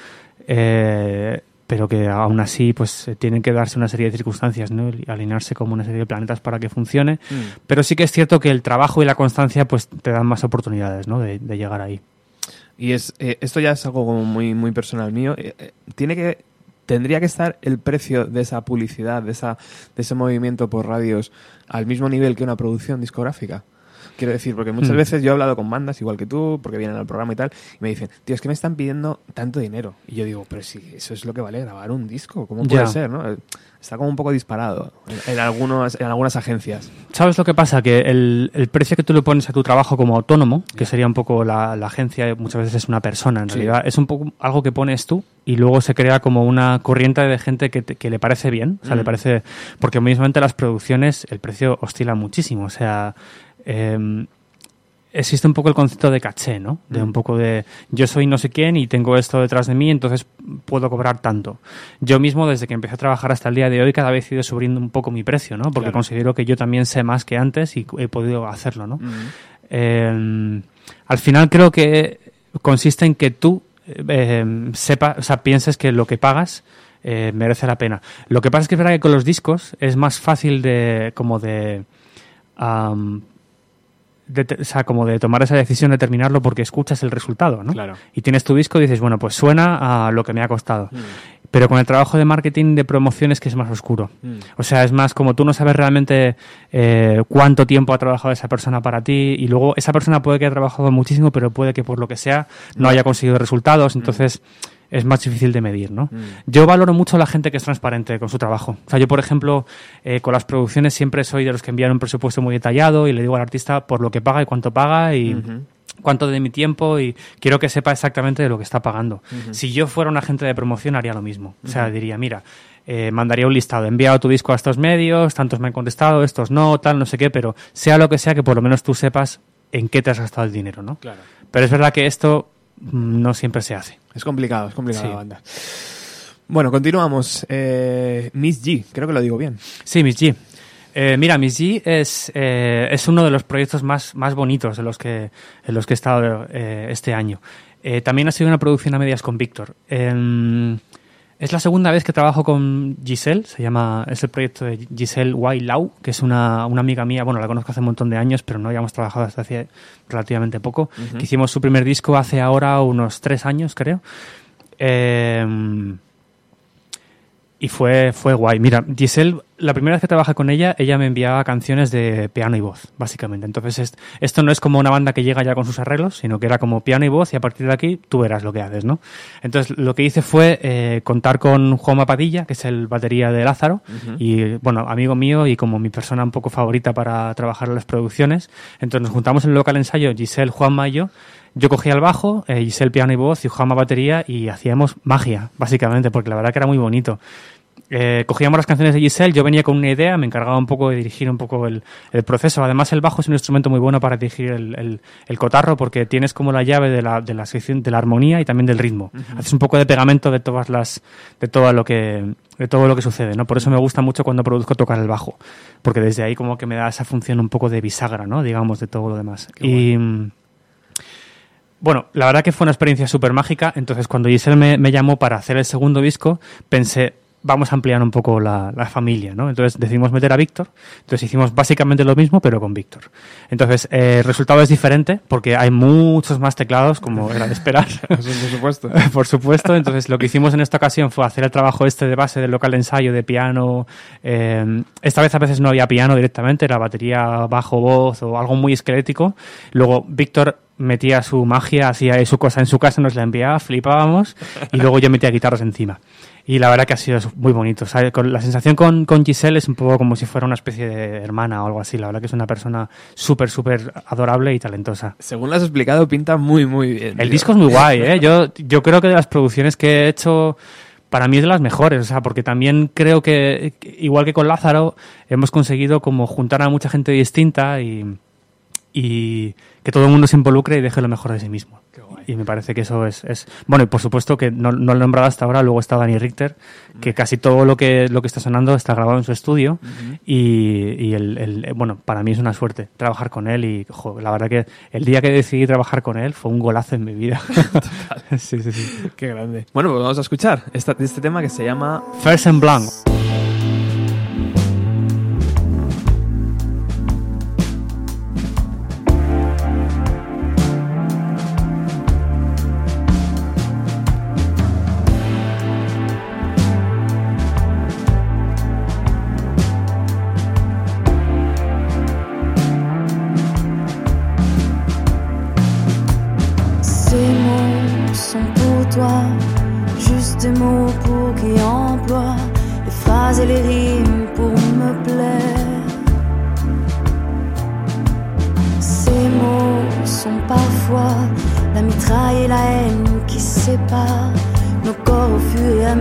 S2: eh, pero que aún así, pues, eh, tienen que darse una serie de circunstancias, ¿no? Y alinearse como una serie de planetas para que funcione.
S1: Mm.
S2: Pero sí que es cierto que el trabajo y la constancia, pues, te dan más oportunidades, ¿no? De, de llegar ahí.
S1: Y es eh, esto ya es algo como muy muy personal mío. Eh, eh, tiene que tendría que estar el precio de esa publicidad, de esa de ese movimiento por radios al mismo nivel que una producción discográfica. Quiero decir, porque muchas
S2: Hmm.
S1: veces yo he hablado con bandas igual que tú, porque vienen al programa y tal, y me dicen, tío, es que me están pidiendo tanto dinero. Y yo digo, pero si eso es lo que vale grabar un disco, ¿cómo puede ser? ¿no? Eh, Está como un poco disparado en, en algunos, en algunas agencias.
S2: ¿Sabes lo que pasa? Que el, el precio que tú le pones a tu trabajo como autónomo, que sería un poco la, la agencia, muchas veces es una persona, en
S1: Sí.
S2: realidad, es un poco algo que pones tú y luego se crea como una corriente de gente que, te- que le parece bien. O sea,
S1: Mm.
S2: le parece. Porque mismamente las producciones, el precio oscila muchísimo. O sea. Em, existe un poco el concepto de caché, ¿no? De
S1: Mm.
S2: un poco de yo soy no sé quién y tengo esto detrás de mí, entonces puedo cobrar tanto. Yo mismo, desde que empecé a trabajar hasta el día de hoy, cada vez he ido subiendo un poco mi precio, ¿no? Porque
S1: Claro.
S2: considero que yo también sé más que antes y he podido hacerlo, ¿no?
S1: Mm.
S2: Eh, al final creo que consiste en que tú eh, sepa, o sea, pienses que lo que pagas eh, merece la pena. Lo que pasa es que es verdad que con los discos es más fácil de como de, de o sea, como de tomar esa decisión de terminarlo porque escuchas el resultado, ¿no?
S1: Claro.
S2: Y tienes tu disco y dices, bueno, pues suena a lo que me ha costado.
S1: Mm.
S2: Pero con el trabajo de marketing de promoción es que es más oscuro.
S1: Mm.
S2: O sea, es más como tú no sabes realmente eh, cuánto tiempo ha trabajado esa persona para ti y luego esa persona puede que haya trabajado muchísimo, pero puede que por lo que sea no haya conseguido resultados, entonces es más difícil de medir, ¿no?
S1: Mm.
S2: Yo valoro mucho a la gente que es transparente con su trabajo. O sea, yo, por ejemplo, eh, con las producciones siempre soy de los que envían un presupuesto muy detallado y le digo al artista por lo que paga y cuánto paga y cuánto de mi tiempo y quiero que sepa exactamente de lo que está pagando. Si yo fuera un agente de promoción haría lo mismo. O sea, diría, mira, eh, mandaría un listado, he enviado tu disco a estos medios, tantos me han contestado, estos no, tal, no sé qué, pero sea lo que sea, que por lo menos tú sepas en qué te has gastado el dinero, ¿no?
S1: Claro.
S2: Pero es verdad que esto no siempre se hace.
S1: Es complicado, es complicado
S2: Sí.
S1: la banda. Bueno, continuamos. Eh, Miss G, creo que lo digo bien.
S2: Sí, Miss G. Eh, mira, Miss G es, eh, es uno de los proyectos más, más bonitos en los que, en los que he estado este año. También ha sido una producción a medias con Víctor. Es la segunda vez que trabajo con Giselle, se llama, es el proyecto de Giselle Lau, que es una, una amiga mía, bueno, la conozco hace un montón de años, pero no habíamos trabajado hasta hace relativamente poco. que hicimos su primer disco hace ahora unos tres años, creo. Em, y fue, fue guay. Mira, Giselle, la primera vez que trabajé con ella, ella me enviaba canciones de piano y voz, básicamente. Entonces, es- esto no es como una banda que llega ya con sus arreglos, sino que era como piano y voz y a partir de aquí tú verás lo que haces, ¿no? Entonces, lo que hice fue eh, contar con Juanma Padilla, que es el batería de Lázaro, y, bueno, amigo mío y como mi persona un poco favorita para trabajar en las producciones. Entonces, nos juntamos en el local ensayo, Giselle, Juanma y yo, yo cogía el bajo, eh, Giselle piano y voz y Juanma batería y hacíamos magia, básicamente, porque la verdad que era muy bonito. Eh, cogíamos las canciones de Giselle, yo venía con una idea, me encargaba un poco de dirigir un poco el, el proceso. Además, el bajo es un instrumento muy bueno para dirigir el, el- el cotarro porque tienes como la llave de la, de la sección de la armonía y también del ritmo. Haces un poco de pegamento de todas las, de todo lo que, de todo lo que sucede, ¿no? Por eso me gusta mucho cuando produzco tocar el bajo, porque desde ahí como que me da esa función un poco de bisagra, ¿no? Digamos, de todo lo demás. y, mm, bueno, la verdad que fue una experiencia súper mágica. Entonces, cuando Giselle me, me llamó para hacer el segundo disco, pensé, vamos a ampliar un poco la, la familia, ¿no? Entonces decidimos meter a Víctor. Entonces hicimos básicamente lo mismo, pero con Víctor. Entonces, eh, el resultado es diferente porque hay muchos más teclados, como era de esperar.
S1: Por supuesto.
S2: Por supuesto, entonces lo que hicimos en esta ocasión fue hacer el trabajo este de base del local de ensayo de piano. eh, esta vez a veces no había piano directamente, era batería, bajo, voz o algo muy esquelético. Luego Víctor metía su magia, hacía su cosa en su casa, nos la enviaba, flipábamos y luego yo metía guitarras encima. Y la verdad que ha sido muy bonito. ¿sabes? Con, la sensación con, con Giselle es un poco como si fuera una especie de hermana o algo así. La verdad que es una persona súper, súper adorable y talentosa.
S1: Según lo has explicado, pinta muy, muy bien.
S2: El
S1: tío.
S2: disco es muy guay, ¿eh? Yo, yo creo que de las producciones que he hecho, para mí es de las mejores, o sea, porque también creo que, igual que con Lázaro, hemos conseguido como juntar a mucha gente distinta y, y que todo el mundo se involucre y deje lo mejor de sí mismo. Y me parece que eso es, es... Bueno, y por supuesto que no, no lo he nombrado hasta ahora, luego está Dani Richter, que casi todo lo que, lo que está sonando está grabado en su estudio y, y el, el- bueno, para mí es una suerte trabajar con él y jo, la verdad que el día que decidí trabajar con él fue un golazo en mi vida. sí, sí, sí.
S1: Qué grande. Bueno, pues vamos a escuchar esta- este tema que se llama
S2: First en Blanc.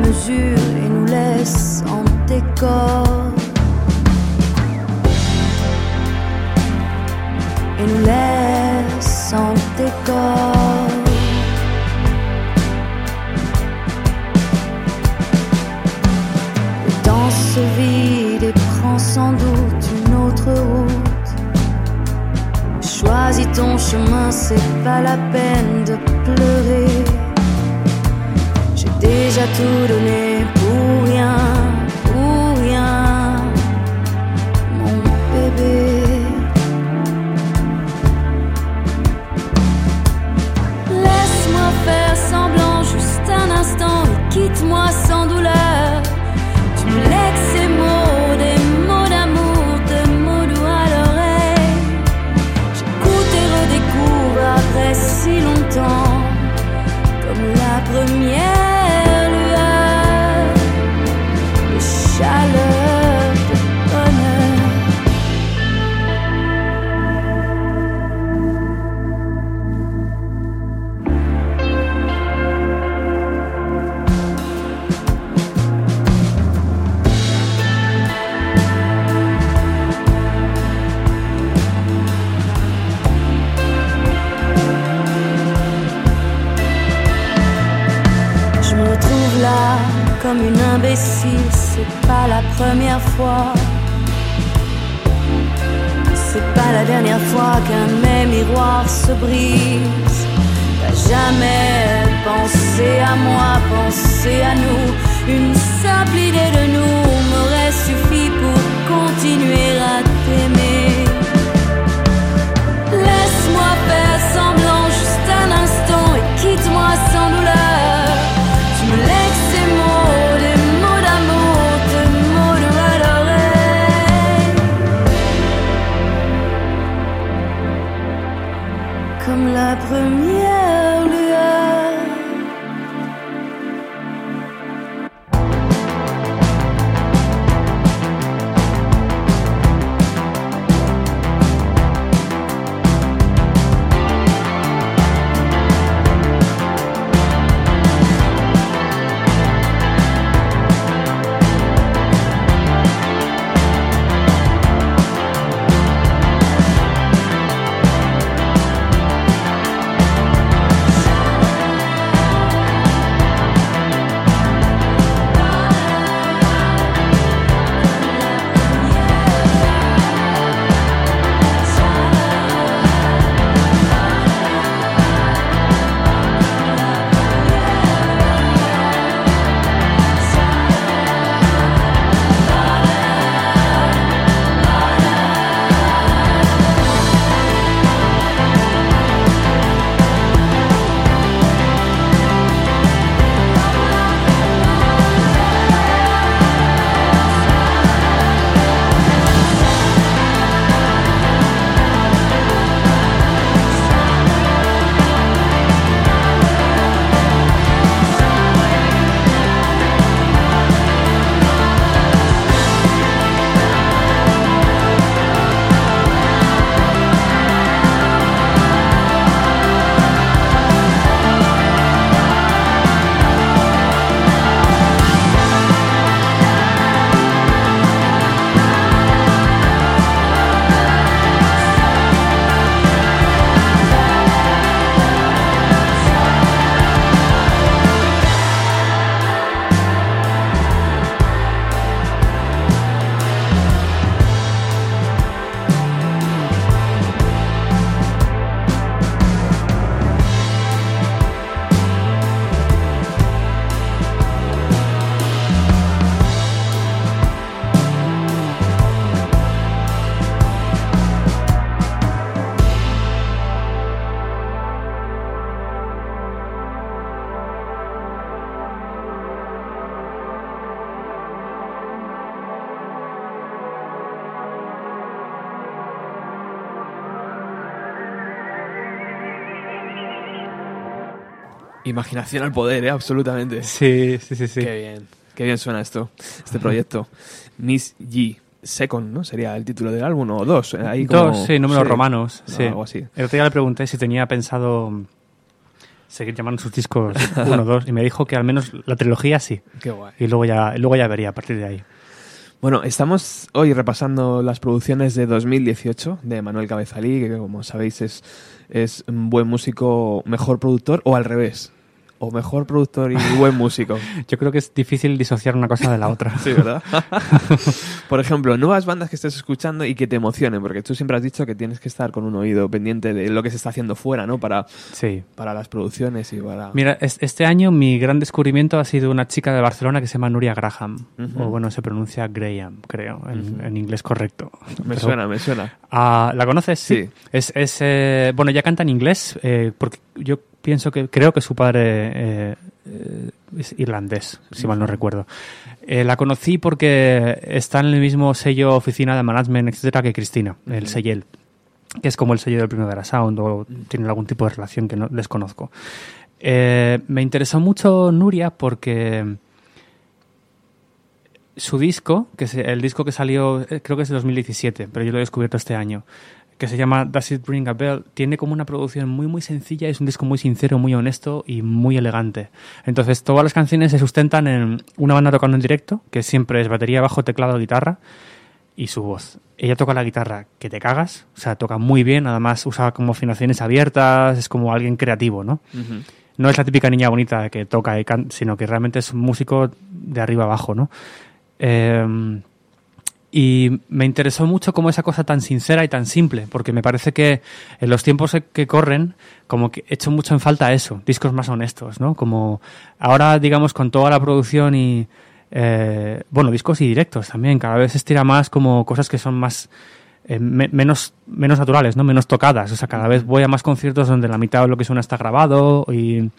S4: Mesure et nous laissent en décor. Et nous laissent en décor. Le temps se vide et prend sans doute une autre route. Choisis ton chemin, c'est pas la peine de déjà tout donné pour rien, se brise. T'as jamais pensé à moi, pensé à nous. Une simple idée de nous m'aurait suffi pour continuer à t'aimer.
S1: Imaginación al poder, ¿eh? Absolutamente.
S2: Sí, sí, sí, sí.
S1: Qué bien. Qué bien suena esto, este proyecto. Miss G. Second, ¿no? Sería el título del álbum, o dos. eh, Ahí como-
S2: Dos, sí, números
S1: sí,
S2: romanos.
S1: no,
S2: sí.
S1: Algo así.
S2: El otro día le pregunté si tenía pensado seguir llamando sus discos uno o dos y me dijo que al menos la trilogía sí.
S1: Qué guay.
S2: Y luego ya, luego ya vería a partir de ahí.
S1: Bueno, estamos hoy repasando las producciones de 2018 de Manuel Cabezalí, que como sabéis es, es un buen músico, mejor productor, o al revés. O mejor productor y buen músico.
S2: Yo creo que es difícil disociar una cosa de la otra.
S1: Sí, ¿verdad? Por ejemplo, nuevas bandas que estés escuchando y que te emocionen, porque tú siempre has dicho que tienes que estar con un oído pendiente de lo que se está haciendo fuera, ¿no? Para,
S2: Sí.
S1: para las producciones y para...
S2: Mira, es- este año mi gran descubrimiento ha sido una chica de Barcelona que se llama Nuria Graham. O bueno, se pronuncia Graham, creo, en, en inglés correcto.
S1: me
S2: Pero-
S1: suena, me suena.
S2: Ah, ¿La conoces?
S1: Sí.
S2: Es, es, eh, bueno, ella canta en inglés, eh, porque yo pienso que, creo que su padre eh, eh, es irlandés, si mal no recuerdo. Eh, la conocí porque está en el mismo sello, oficina de management, etcétera, que Cristina, el Sellel, que es como el sello del Primavera Sound o tiene algún tipo de relación que no desconozco. Eh, me interesó mucho Nuria porque su disco, que es el disco que salió, creo que es de 2017, pero yo lo he descubierto este año, que se llama Does It Ring a Bell, tiene como una producción muy muy sencilla, es un disco muy sincero, muy honesto y muy elegante. Entonces todas las canciones se sustentan en una banda tocando en directo, que siempre es batería, bajo, teclado, guitarra y su voz. Ella toca la guitarra que te cagas, o sea, toca muy bien, además usa como afinaciones abiertas, es como alguien creativo, ¿no? No es la típica niña bonita que toca y sino que realmente es un músico de arriba abajo, ¿no? Eh, Y me interesó mucho como esa cosa tan sincera y tan simple, porque me parece que en los tiempos que corren, como que he hecho mucho en falta eso, discos más honestos, ¿no? Como ahora, digamos, con toda la producción y, eh, bueno, discos y directos también, cada vez se estira más como cosas que son más, eh, me- menos, menos naturales, ¿no? Menos tocadas. O sea, cada vez voy a más conciertos donde la mitad de lo que suena está grabado y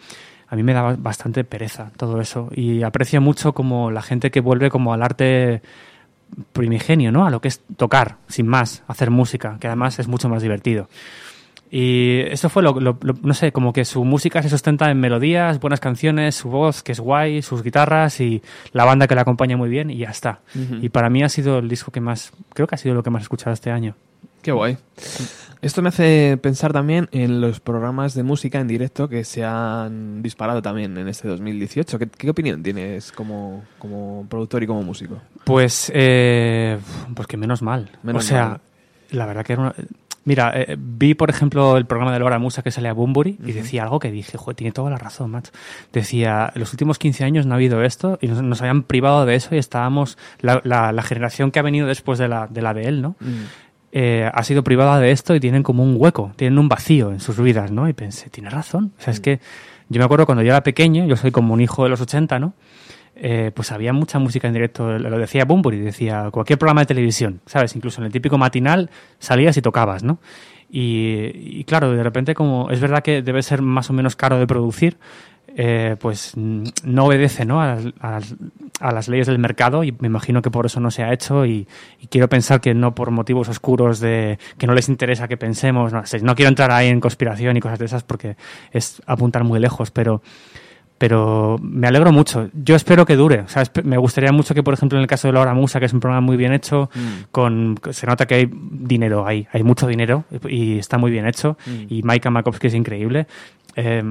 S2: a mí me da bastante pereza todo eso. Y aprecio mucho como la gente que vuelve como al arte primigenio, ¿no? A lo que es tocar, sin más, hacer música, que además es mucho más divertido. Y eso fue lo, lo- lo- no sé, como que su música se sustenta en melodías, buenas canciones, su voz, que es guay, sus guitarras y la banda que la acompaña muy bien y ya está. Y para mí ha sido el disco que más, creo que ha sido lo que más he escuchado este año.
S1: Qué guay. Esto me hace pensar también en los programas de música en directo que se han disparado también en este 2018. ¿Qué, qué opinión tienes como, como productor y como músico?
S2: Pues, eh, pues que menos mal.
S1: Menos
S2: o sea,
S1: mal.
S2: la verdad que era una... Mira, eh, vi por ejemplo el programa de Laura Musa que sale a Bumburi y decía algo que dije, joder, tiene toda la razón, macho. Decía, los últimos 15 años no ha habido esto y nos, nos habían privado de eso y estábamos, la, la- la generación que ha venido después de la de, la de él, ¿no? Eh, ha sido privada de esto y tienen como un hueco, tienen un vacío en sus vidas, ¿no? Y pensé, tiene razón. O sea, es que yo me acuerdo cuando yo era pequeño, yo soy como un hijo de los 80, ¿no? Eh, pues había mucha música en directo, lo decía Bumburi, decía cualquier programa de televisión, ¿sabes? Incluso en el típico matinal salías y tocabas, ¿no? Y, y claro, de repente como es verdad que debe ser más o menos caro de producir, eh, pues mm, no obedece ¿no? A, las- a las- a las leyes del mercado y me imagino que por eso no se ha hecho y, y quiero pensar que no por motivos oscuros de que no les interesa que pensemos, no, sé, no quiero entrar ahí en conspiración y cosas de esas porque es apuntar muy lejos, pero pero me alegro mucho. Yo espero que dure. O sea, me gustaría mucho que, por ejemplo, en el caso de Laura Musa, que es un programa muy bien hecho, con se nota que hay dinero ahí, hay mucho dinero y está muy bien hecho. Y Maika Makovsky es increíble. Eh,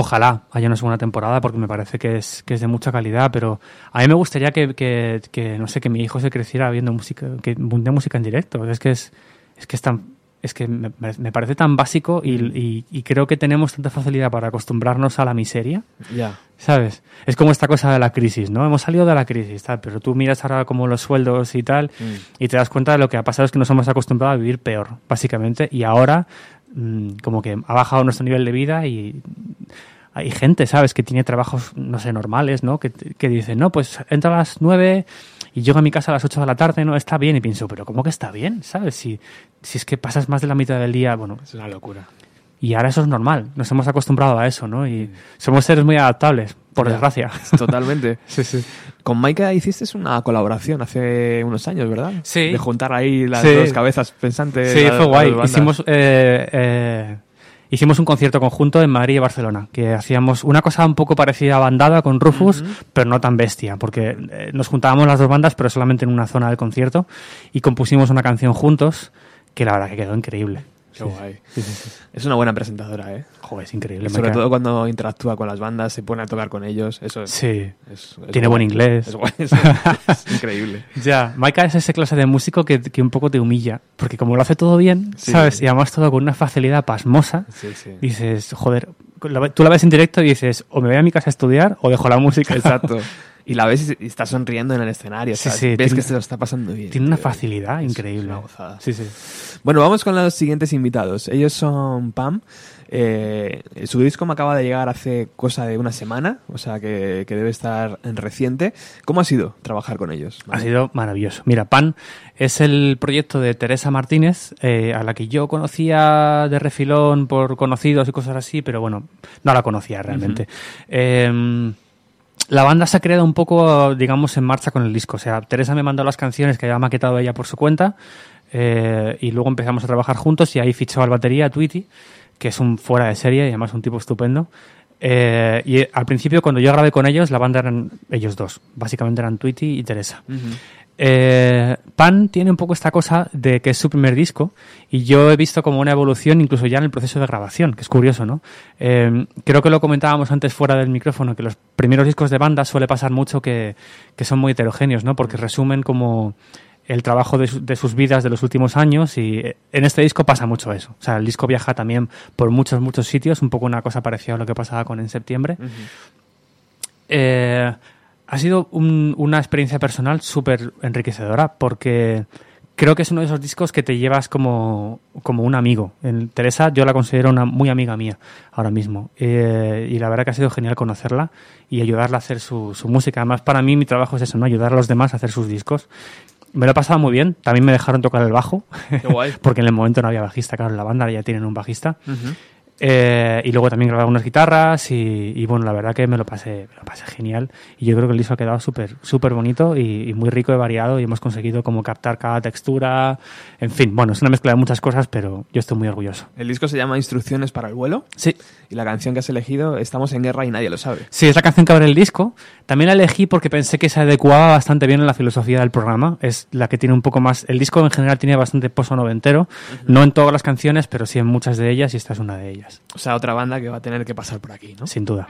S2: Ojalá haya una segunda temporada porque me parece que es, que es de mucha calidad, pero a mí me gustaría que, que, que, no sé, que mi hijo se creciera viendo música, que de música en directo. Es que es, es que es tan, es que me, me parece tan básico y, y, y creo que tenemos tanta facilidad para acostumbrarnos a la miseria,
S1: Ya.
S2: ¿sabes? Es como esta cosa de la crisis, ¿no? Hemos salido de la crisis, tal, pero tú miras ahora como los sueldos y tal y te das cuenta de lo que ha pasado es que nos hemos acostumbrado a vivir peor, básicamente, y ahora mm, como que ha bajado nuestro nivel de vida y hay gente, ¿sabes? Que tiene trabajos, no sé, normales, ¿no? Que, que dicen, no, pues entra a las nueve y llego a mi casa a las 8 de la tarde, ¿no? Está bien. Y pienso, pero ¿cómo que está bien? ¿Sabes? Si, si es que pasas más de la mitad del día, bueno,
S1: Es una locura.
S2: y ahora eso es normal. Nos hemos acostumbrado a eso, ¿no? Y somos seres muy adaptables, por
S1: Ya.
S2: desgracia.
S1: Totalmente.
S2: Sí, sí.
S1: Con Maika hiciste una colaboración hace unos años, ¿verdad?
S2: Sí.
S1: De juntar ahí las
S2: Sí.
S1: dos cabezas pensantes.
S2: Sí,
S1: las-
S2: fue guay. Hicimos, eh, eh, hicimos un concierto conjunto en Madrid y Barcelona, que hacíamos una cosa un poco parecida a bandada con Rufus, pero no tan bestia, porque eh, nos juntábamos las dos bandas, pero solamente en una zona del concierto, y compusimos una canción juntos, que la verdad que quedó increíble.
S1: Qué guay. Es una buena presentadora, ¿eh?
S2: Joder, es increíble.
S1: Sobre
S2: cae-
S1: todo cuando interactúa con las bandas, se pone a tocar con ellos. Eso es,
S2: Sí.
S1: es- es
S2: Tiene
S1: guay.
S2: buen inglés.
S1: Es, guay, es- increíble.
S2: Ya, Maika es ese clase de músico que, que un poco te humilla, porque como lo hace todo bien. ¿sabes? Y además todo con una facilidad pasmosa,
S1: Sí, sí.
S2: dices, joder, tú la ves en directo y dices, o me voy a mi casa a estudiar o dejo la música.
S1: Exacto. Y la ves y está sonriendo en el escenario.
S2: Sí,
S1: ¿sabes?
S2: sí,
S1: ves
S2: tiene-
S1: que se lo está pasando bien.
S2: Tiene una facilidad
S1: Es
S2: increíble.
S1: una gozada.
S2: Sí, sí.
S1: Bueno, vamos con los siguientes invitados. Ellos son Pam. Eh, su disco me acaba de llegar hace cosa de una semana, o sea que, que debe estar en reciente. ¿Cómo ha sido trabajar con ellos?
S2: Ha sido maravilloso. Mira, Pan es el proyecto de Teresa Martínez, eh, a la que yo conocía de refilón por conocidos y cosas así, pero bueno, no la conocía realmente. Eh, la banda se ha creado un poco, digamos, en marcha con el disco. O sea, Teresa me mandó las canciones que había maquetado ella por su cuenta eh, y luego empezamos a trabajar juntos y ahí fichó al batería, a Tweety, que es un fuera de serie y además un tipo estupendo. Eh, y al principio, cuando yo grabé con ellos, la banda eran ellos dos. Básicamente eran Tweety y Teresa. Eh, Pan tiene un poco esta cosa de que es su primer disco y yo he visto como una evolución incluso ya en el proceso de grabación, que es curioso, ¿no? Eh, creo que lo comentábamos antes fuera del micrófono, que los primeros discos de banda suele pasar mucho que, que son muy heterogéneos, ¿no? Porque resumen como el trabajo de, su- de sus vidas de los últimos años y eh, en este disco pasa mucho eso. O sea, el disco viaja también por muchos, muchos sitios, un poco una cosa parecida a lo que pasaba con En Septiembre. Eh, Ha sido un- una experiencia personal súper enriquecedora porque creo que es uno de esos discos que te llevas como, como un amigo. En Teresa yo la considero una muy amiga mía ahora mismo. Eh, y la verdad que ha sido genial conocerla y ayudarla a hacer su, su música. Además, para mí mi trabajo es eso, ¿no? Ayudar a los demás a hacer sus discos. Me lo he pasado muy bien. También me dejaron tocar el bajo.
S1: Qué guay.
S2: porque en el momento no había bajista, claro, en la banda ya tienen un bajista. Eh, y luego también grababa unas guitarras y, y, bueno, la verdad que me lo pasé, me lo pasé genial y yo creo que el disco ha quedado súper súper bonito y, y muy rico y variado y hemos conseguido como captar cada textura, en fin, bueno, es una mezcla de muchas cosas, pero yo estoy muy orgulloso.
S1: El disco se llama Instrucciones para el vuelo
S2: Sí,
S1: y la canción que has elegido Estamos en guerra y nadie lo sabe.
S2: sí, es la canción que abre el disco. También la elegí porque pensé que se adecuaba bastante bien a la filosofía del programa. Es la que tiene un poco más. El disco en general tiene bastante pozo noventero, no en todas las canciones, pero sí en muchas de ellas y esta es una de ellas,
S1: O sea, otra banda que va a tener que pasar por aquí, ¿no?
S2: sin duda.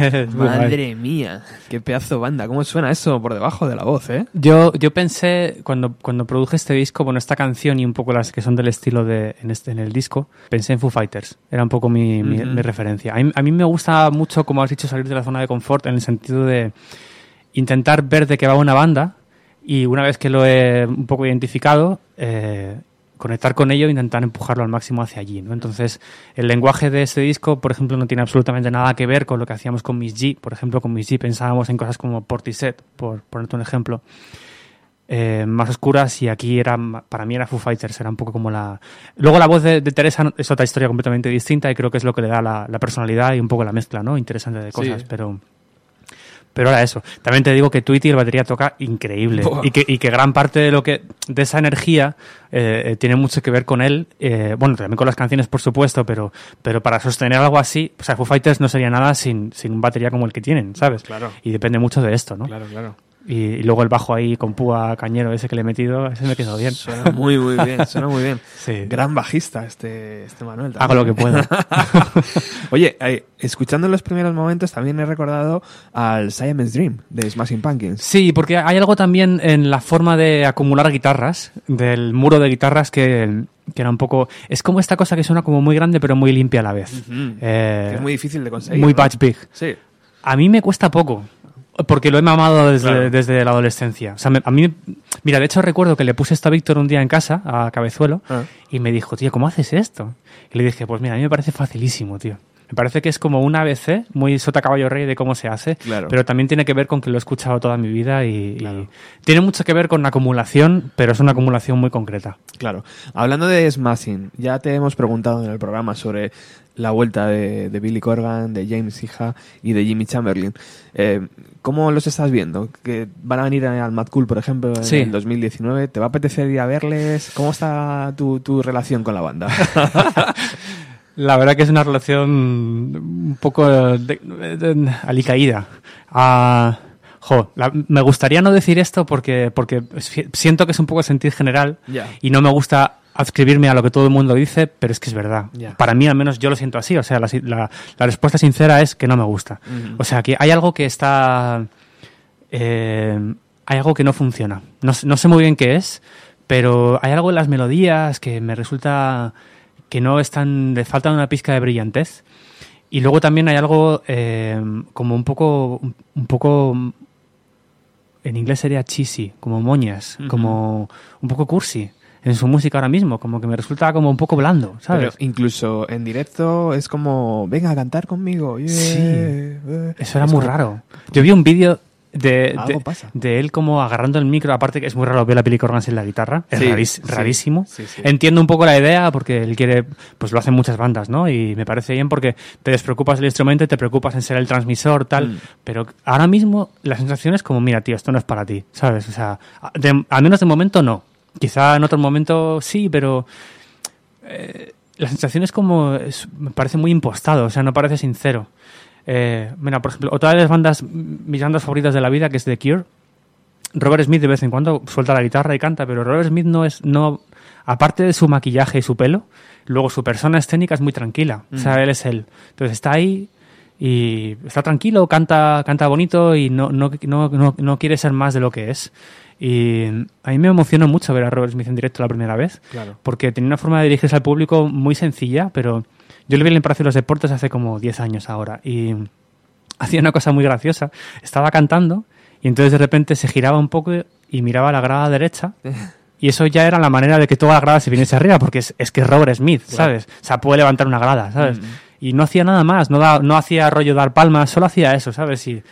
S1: Madre mía, qué pedazo de banda. ¿Cómo suena eso por debajo de la voz, eh?
S2: Yo, yo pensé, cuando, cuando produje este disco, bueno, esta canción y un poco las que son del estilo de en, este, en el disco, pensé en Foo Fighters. Era un poco mi, mi-
S1: Ujú.
S2: mi referencia. A mí, a mí me gusta mucho, como has dicho, salir de la zona de confort en el sentido de intentar ver de qué va una banda y una vez que lo he un poco identificado, eh, conectar con ello e intentar empujarlo al máximo hacia allí. ¿no? Entonces, el lenguaje de este disco, por ejemplo, no tiene absolutamente nada que ver con lo que hacíamos con Miss G. Por ejemplo, con Miss G pensábamos en cosas como Portiset, por ponerte un ejemplo. eh, más oscuras y aquí era para mí era Foo Fighters era un poco como la luego la voz de, de Teresa es otra historia completamente distinta y creo que es lo que le da la, la personalidad y un poco la mezcla no interesante de cosas
S1: Sí.
S2: pero pero ahora eso. También te digo que Tweety el batería toca increíble.
S1: Buah.
S2: Y que, y que gran parte de lo que, de esa energía, eh, eh, tiene mucho que ver con él. eh, bueno, también con las canciones, por supuesto, pero, pero para sostener algo así, o sea, Foo Fighters no sería nada sin, sin un batería como el que tienen, ¿sabes?
S1: Claro.
S2: Y depende mucho de esto, ¿no?
S1: Claro, claro.
S2: Y, y luego el bajo ahí con púa cañero ese que le he metido, ese me quedó bien.
S1: Suena muy, muy bien, suena muy bien.
S2: Sí.
S1: Gran bajista este, este Manuel.
S2: Hago lo que puedo.
S1: Oye, eh, escuchando los primeros momentos también he recordado al Siamese Dream de Smashing Pumpkins.
S2: Sí, porque hay algo también en la forma de acumular guitarras, del muro de guitarras que, que era un poco... Es como esta cosa que suena como muy grande pero muy limpia a la vez. Eh,
S1: Que es muy difícil de conseguir.
S2: muy
S1: ¿no?
S2: patch big.
S1: Sí.
S2: A mí me cuesta poco, porque lo he mamado desde,
S1: Claro.
S2: desde la adolescencia. O sea, me- a mí, mira, de hecho recuerdo que le puse esto a Víctor un día en casa, a Cabezuelo,
S1: Ah.
S2: y me dijo, tío, ¿cómo haces esto? Y le dije, pues mira, a mí me parece facilísimo, tío. Me parece que es como un ABC, muy sota caballo rey de cómo se hace,
S1: Claro.
S2: pero también tiene que ver con que lo he escuchado toda mi vida y, y tiene mucho que ver con la acumulación, pero es una acumulación muy concreta.
S1: Claro. Hablando de Smashing, ya te hemos preguntado en el programa sobre la vuelta de, de Billy Corgan, de James Hija y de Jimmy Chamberlain. Eh, ¿Cómo los estás viendo? Que van a venir al Mad Cool, por ejemplo, en
S2: Sí.
S1: el 2019. ¿Te va a apetecer ir a verles? ¿Cómo está tu, tu relación con la banda?
S2: La verdad que es una relación un poco de, de- de- alicaída. Ah, jo, la- me gustaría no decir esto porque, porque si- siento que es un poco sentir general y no me gusta adscribirme a lo que todo el mundo dice, pero es que es verdad. Para mí al menos yo lo siento así. O sea, la, la- la respuesta sincera es que no me gusta. O sea, que hay algo que está... eh, hay algo que no funciona. No, sé- no sé muy bien qué es, pero hay algo en las melodías que me resulta que no están... Le falta una pizca de brillantez. Y luego también hay algo eh, como un poco... Un, poco... En inglés sería cheesy, como moñas, como un poco cursi en su música ahora mismo, como que me resulta como un poco blando, ¿sabes?
S1: Pero incluso en directo es como, venga a cantar conmigo. yeah,
S2: Sí. Eso era
S1: Es
S2: muy
S1: como-
S2: raro. Yo vi un vídeo de, de, él como agarrando el micro, aparte que es muy raro ver a Billy Corgan sin la guitarra, es
S1: Sí,
S2: raris-
S1: sí,
S2: rarísimo.
S1: sí, sí.
S2: Entiendo un poco la idea porque él quiere, pues lo hacen muchas bandas, ¿no? Y me parece bien porque te despreocupas del instrumento y te preocupas en ser el transmisor, tal.
S1: Mm.
S2: Pero ahora mismo la sensación es como, mira, tío, esto no es para ti, ¿sabes? O sea, de- al menos de momento no. Quizá en otro momento sí, pero eh, la sensación es como, es- me parece muy impostado, o sea, no parece sincero. Eh, mira, por ejemplo, otra de las bandas, mis bandas favoritas de la vida, que es The Cure, Robert Smith de vez en cuando suelta la guitarra y canta, pero Robert Smith no es, no, aparte de su maquillaje y su pelo, luego su persona escénica es muy tranquila, o sea, él es él. Entonces está ahí y está tranquilo, canta, canta bonito y no, no, no, no, no quiere ser más de lo que es. Y a mí me emocionó mucho ver a Robert Smith en directo la primera vez,
S1: Claro.
S2: porque tenía una forma de dirigirse al público muy sencilla, pero yo le vi en el Palacio de los Deportes hace como 10 años ahora y hacía una cosa muy graciosa. Estaba cantando y entonces de repente se giraba un poco y miraba a la grada derecha y eso ya era la manera de que toda la grada se viniese arriba, porque es, es que es Robert Smith, ¿sabes? O sea, puede levantar una grada, ¿sabes? Y no hacía nada más, no, da- no hacía rollo dar palmas, solo hacía eso, ¿sabes? Y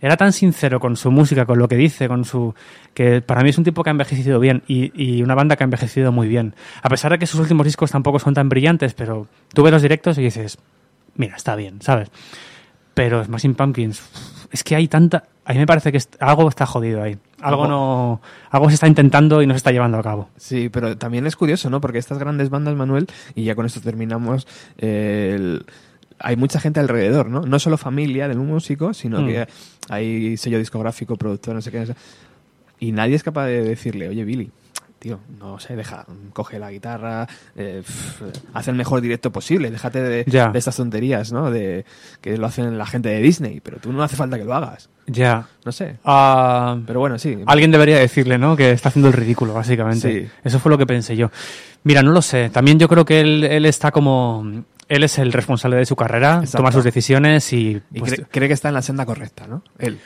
S2: era tan sincero con su música, con lo que dice, con su... que para mí es un tipo que ha envejecido bien y, y una banda que ha envejecido muy bien. A pesar de que sus últimos discos tampoco son tan brillantes, pero tú ves los directos y dices, mira, está bien, ¿sabes? Pero Smashing Pumpkins, es que hay tanta... A mí me parece que algo está jodido ahí. Algo
S1: Algo-
S2: no... Algo se está intentando y no se está llevando a cabo.
S1: Sí, pero también es curioso, ¿no? Porque estas grandes bandas, Manuel, y ya con esto terminamos, eh, el- hay mucha gente alrededor, ¿no? No solo familia del músico, sino
S2: Mm.
S1: que hay sello discográfico, productor, no sé qué. no sé- Y nadie es capaz de decirle, oye, Billy, tío, no sé, deja, coge la guitarra, eh, haz el mejor directo posible, déjate de, estas tonterías, ¿no? De que lo hacen la gente de Disney, pero tú no hace falta que lo hagas.
S2: Ya.
S1: No sé.
S2: Ah,
S1: Pero bueno, sí.
S2: Alguien debería decirle, ¿no? Que está haciendo el ridículo, básicamente.
S1: Sí.
S2: Eso fue lo que pensé yo. Mira, no lo sé. También yo creo que él, él está como... Él es el responsable de su carrera,
S1: Exacto.
S2: toma sus decisiones y...
S1: Y
S2: pues,
S1: cree, cree que está en la senda correcta, ¿no? Él.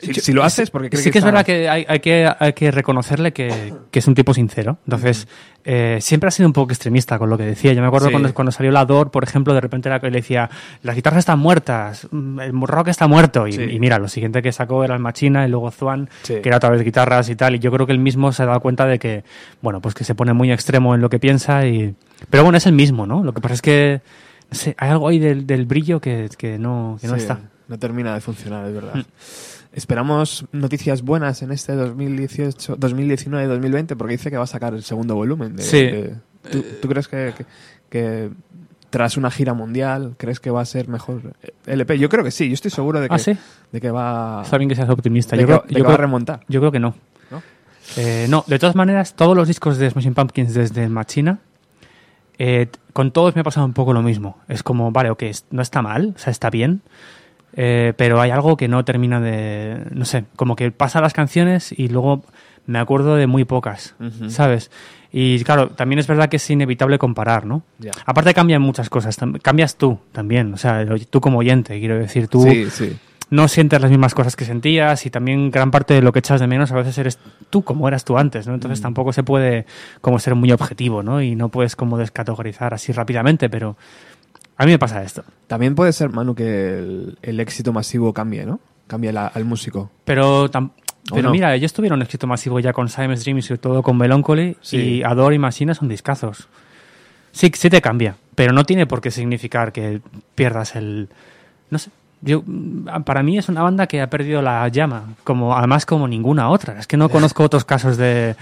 S1: Si, si lo haces, porque crees
S2: sí que, es
S1: está
S2: verdad que hay, hay que hay que reconocerle que, que es un tipo sincero. Entonces, eh, siempre ha sido un poco extremista con lo que decía. Yo me acuerdo
S1: Sí.
S2: cuando, cuando salió la DOR, por ejemplo, de repente era que le decía, las guitarras están muertas, mm, el rock está muerto. Y,
S1: Sí.
S2: y mira, lo siguiente que sacó era el Machina y luego Zuan,
S1: Sí.
S2: que era otra vez guitarras y tal. Y yo creo que él mismo se ha dado cuenta de que, bueno, pues que se pone muy extremo en lo que piensa. y Pero bueno, es el mismo, ¿no? Lo que pasa es que, no sé, hay algo ahí del, del brillo que, que no, que no está.
S1: No termina de funcionar, es verdad.
S2: Mm.
S1: Esperamos noticias buenas en este 2018, 2019 2020 porque dice que va a sacar el segundo volumen. de-
S2: Sí.
S1: de- ¿tú, tú crees que, que- que tras una gira mundial crees que va a ser mejor LP? Yo creo que sí, yo estoy seguro de que,
S2: Ah, sí.
S1: de que va,
S2: Está bien que seas optimista.
S1: de
S2: Yo
S1: que-
S2: creo, yo
S1: que va a
S2: creo-
S1: remontar.
S2: Yo creo que no.
S1: ¿No?
S2: Eh, no, de todas maneras, todos los discos de Smashing Pumpkins desde Machina, eh, con todos me ha pasado un poco lo mismo. Es como, vale, ok, no está mal, o sea, está bien, eh, pero hay algo que no termina de. No sé, como que pasa las canciones y luego me acuerdo de muy pocas. ¿sabes? Y claro, también es verdad que es inevitable comparar, ¿no? Aparte cambian muchas cosas, cambias tú también, o sea, tú como oyente, quiero decir, tú
S1: Sí, sí.
S2: no sientes las mismas cosas que sentías y también gran parte de lo que echas de menos a veces eres tú como eras tú antes, ¿no?
S1: Mm.
S2: Entonces tampoco se puede como ser muy objetivo, ¿no? Y no puedes como descategorizar así rápidamente, pero a mí me pasa esto.
S1: También puede ser, Manu, que el, el éxito masivo cambie, ¿no? Cambie la- al músico.
S2: Pero tam-
S1: ¿O
S2: pero
S1: no?
S2: mira, ellos tuvieron un éxito masivo ya con Simon's Dream y sobre todo con Melancholy
S1: Sí.
S2: y Adore y Machina son discazos. Sí, sí te cambia, pero no tiene por qué significar que pierdas el... No sé, yo, mm, para mí es una banda que ha perdido la llama, como además como ninguna otra. Es que no conozco otros casos de,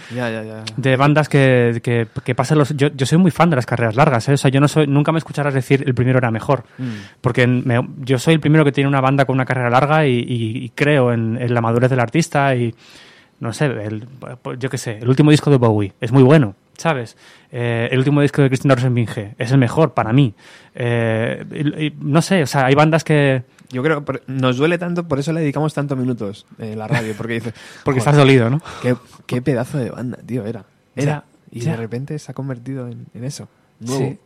S2: de bandas que, que, que pasen los... Yo, yo soy muy fan de las carreras largas, ¿eh? O sea, yo no soy, nunca me escucharás decir el primero era mejor.
S1: Mm.
S2: Porque me- yo soy el primero que tiene una banda con una carrera larga y, y- y creo en, en la madurez del artista y no sé, el- yo qué sé, el último disco de Bowie es muy bueno, ¿sabes? Eh, el último disco de Christina Rosenbinge es el mejor para mí. Eh, y no sé, o sea, hay bandas que...
S1: Yo creo que nos duele tanto, por eso le dedicamos tantos minutos en la radio, porque dice,
S2: Porque
S1: "Joder,
S2: estás dolido, ¿no?
S1: qué, qué pedazo de banda, tío, era. Era.
S2: Ya,
S1: y
S2: ya.
S1: de repente se ha convertido en, en eso. Nuevo.
S2: Sí.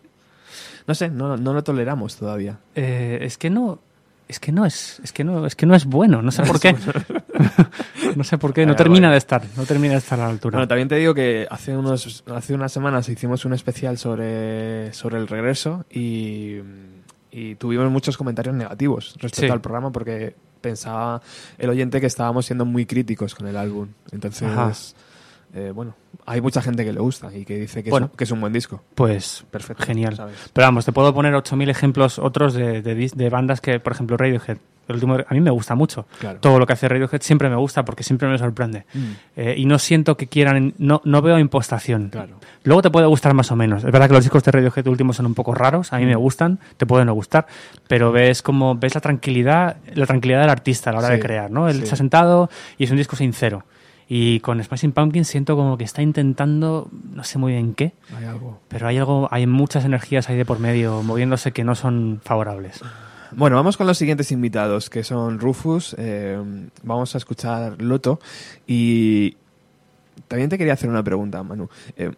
S1: No sé, no, no lo toleramos todavía.
S2: Eh, es que no... Es que no es, es que no, es que no es bueno, no sé por qué. no sé por qué, no termina de estar, no termina de estar a la altura.
S1: Bueno, también te digo que hace unos hace unas semanas hicimos un especial sobre, sobre el regreso y, y tuvimos muchos comentarios negativos respecto
S2: Sí.
S1: al programa porque pensaba el oyente que estábamos siendo muy críticos con el álbum. Entonces, eh, bueno, hay mucha gente que le gusta y que dice que,
S2: Bueno.
S1: es, un, que es un buen disco.
S2: Pues
S1: Perfecto.
S2: Genial.
S1: ¿sabes?
S2: Pero vamos, te puedo poner 8.000 ejemplos otros de, de bandas que, por ejemplo, Radiohead. El último, a mí me gusta mucho.
S1: Claro.
S2: Todo lo que hace Radiohead siempre me gusta porque siempre me sorprende.
S1: Mm.
S2: Eh, y no siento que quieran, no, no veo impostación.
S1: Claro.
S2: Luego te puede gustar más o menos. Es verdad que los discos de Radiohead últimos son un poco raros, a mí me gustan, te pueden no gustar, pero ves como ves la tranquilidad, la tranquilidad del artista a la hora
S1: Sí,
S2: de crear, ¿no? Él
S1: sí.
S2: ha sentado y es un disco sincero. Y con Smashing Pumpkins siento como que está intentando, no sé muy bien qué,
S1: Hay algo.
S2: pero hay algo, hay muchas energías ahí de por medio moviéndose que no son favorables.
S1: Bueno, vamos con los siguientes invitados, que son Rufus, eh, vamos a escuchar Loto y también te quería hacer una pregunta, Manu. Eh,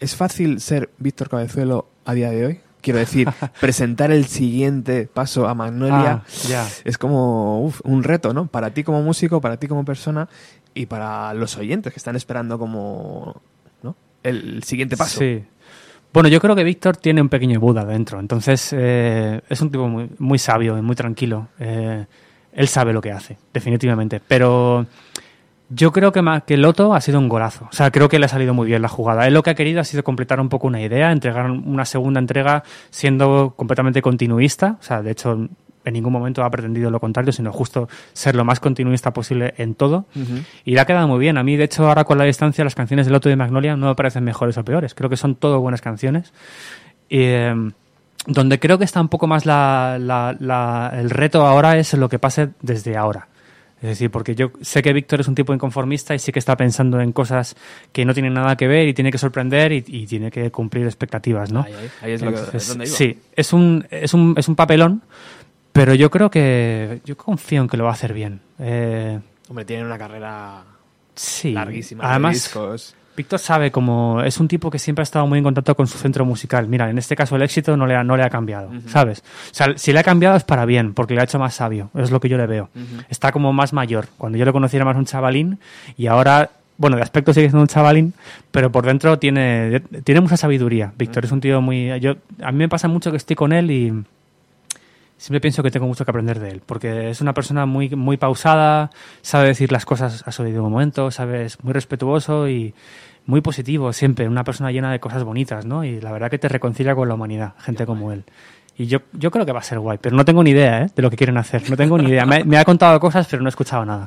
S1: ¿Es fácil ser Víctor Cabezuelo a día de hoy? Quiero decir, presentar el siguiente paso a Magnolia
S2: Ah,
S1: es como uf, un reto, ¿no? Para ti como músico, para ti como persona y para los oyentes que están esperando como ¿no? el siguiente paso.
S2: Sí. Bueno, yo creo que Víctor tiene un pequeño Buda dentro, entonces eh, es un tipo muy, sabio y muy tranquilo. Eh, él sabe lo que hace, definitivamente. Pero yo creo que, ma- que Loto ha sido un golazo. O sea, creo que le ha salido muy bien la jugada. Él lo que ha querido ha sido completar un poco una idea, entregar una segunda entrega siendo completamente continuista. O sea, de hecho, en ningún momento ha pretendido lo contrario, sino justo ser lo más continuista posible en todo.
S1: Ujú.
S2: Y le ha quedado muy bien. A mí, de hecho, ahora con la distancia, las canciones de Loto y de Magnolia no me parecen mejores o peores. Creo que son todo buenas canciones. Y, eh, donde creo que está un poco más la- la- la- el reto ahora es lo que pase desde ahora. Es decir, porque yo sé que Víctor es un tipo inconformista y sí que está pensando en cosas que no tienen nada que ver y tiene que sorprender y, y tiene que cumplir expectativas, ¿no?
S1: Ahí, ahí, ahí es lo que,
S2: Entonces,
S1: es donde iba.
S2: Sí, es un, es, un, es un papelón, pero yo creo que yo confío en que lo va a hacer bien. Eh,
S1: Hombre, tienen una carrera
S2: sí.
S1: larguísima de
S2: Además,
S1: discos.
S2: Víctor sabe como es un tipo que siempre ha estado muy en contacto con su centro musical. Mira, en este caso el éxito no le ha, no le ha cambiado, ¿sabes? O sea, si le ha cambiado es para bien, porque le ha hecho más sabio, es lo que yo le veo. Está como más mayor. Cuando yo lo conocí era más un chavalín y ahora, bueno, de aspecto sigue siendo un chavalín, pero por dentro tiene, tiene mucha sabiduría. Víctor es un tío muy... Yo, a mí me pasa mucho que estoy con él y siempre pienso que tengo mucho que aprender de él, porque es una persona muy, muy pausada, sabe decir las cosas a su debido momento, sabe, es muy respetuoso y muy positivo siempre, una persona llena de cosas bonitas, ¿no? Y la verdad que te reconcilia con la humanidad, gente como él. Y yo, yo creo que va a ser guay, pero no tengo ni idea ¿eh? de lo que quieren hacer, no tengo ni idea. Me, me ha contado cosas, pero no he escuchado nada.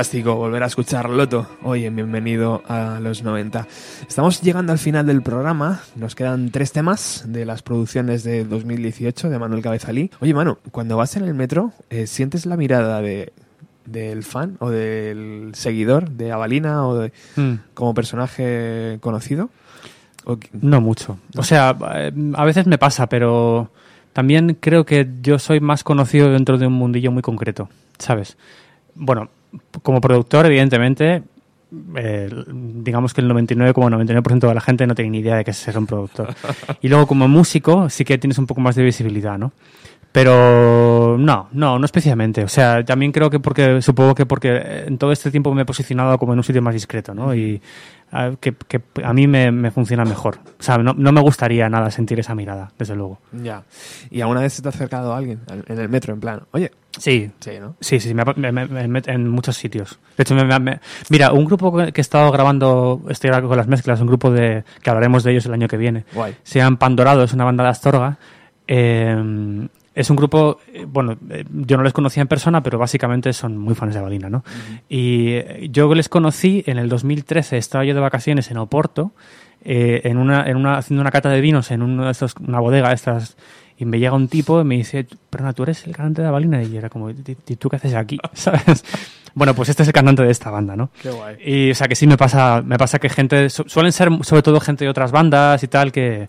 S1: Fantástico volver a escuchar Loto hoy en Bienvenido a los 90. Estamos llegando al final del programa, nos quedan tres temas de las producciones de 2018 de Manuel Cabezalí. Oye Manu, cuando vas en el metro, eh, ¿sientes la mirada de, del fan o del seguidor de Avalina o de,
S2: Mm.
S1: como personaje conocido? ¿O qué-
S2: No mucho. O sea, eh, a veces me pasa, pero también creo que yo soy más conocido dentro de un mundillo muy concreto, ¿sabes? Bueno, como productor, evidentemente, eh, digamos que el 99,99% de la gente no tiene ni idea de que es ser un productor. Y luego como músico sí que tienes un poco más de visibilidad, ¿no? Pero no, no, no especialmente. O sea, también creo que porque, supongo que porque en todo este tiempo me he posicionado como en un sitio más discreto, ¿no? Y ah, que, que a mí me, me funciona mejor. O sea, no, no me gustaría nada sentir esa mirada, desde luego.
S1: Ya. ¿Y alguna vez se te ha acercado alguien en el metro en plan, oye,
S2: Sí,
S1: sí, ¿no?
S2: Sí, sí, me, me- me- en muchos sitios. De hecho, mira, un grupo que he estado grabando, estoy ahora con las mezclas, un grupo de que hablaremos de ellos el año que viene.
S1: Guay.
S2: Se llaman Pandorado, es una banda de Astorga. Eh, es un grupo, eh, bueno, eh, yo no les conocía en persona, pero básicamente son muy fans de Balina, ¿no? Y eh, yo les conocí en el 2013, estaba yo de vacaciones en Oporto, eh, en una, en una, haciendo una cata de vinos en uno de estos, una bodega de estas, y me llega un tipo y me dice, perdona, tú eres el cantante de Balina, y era como, ¿y tú qué haces aquí? ¿Sabes? Bueno, pues este es el cantante de esta banda, ¿no?
S1: Qué guay.
S2: Y, o sea, que sí me pasa, me pasa que gente, su- suelen ser sobre todo gente de otras bandas y tal, que,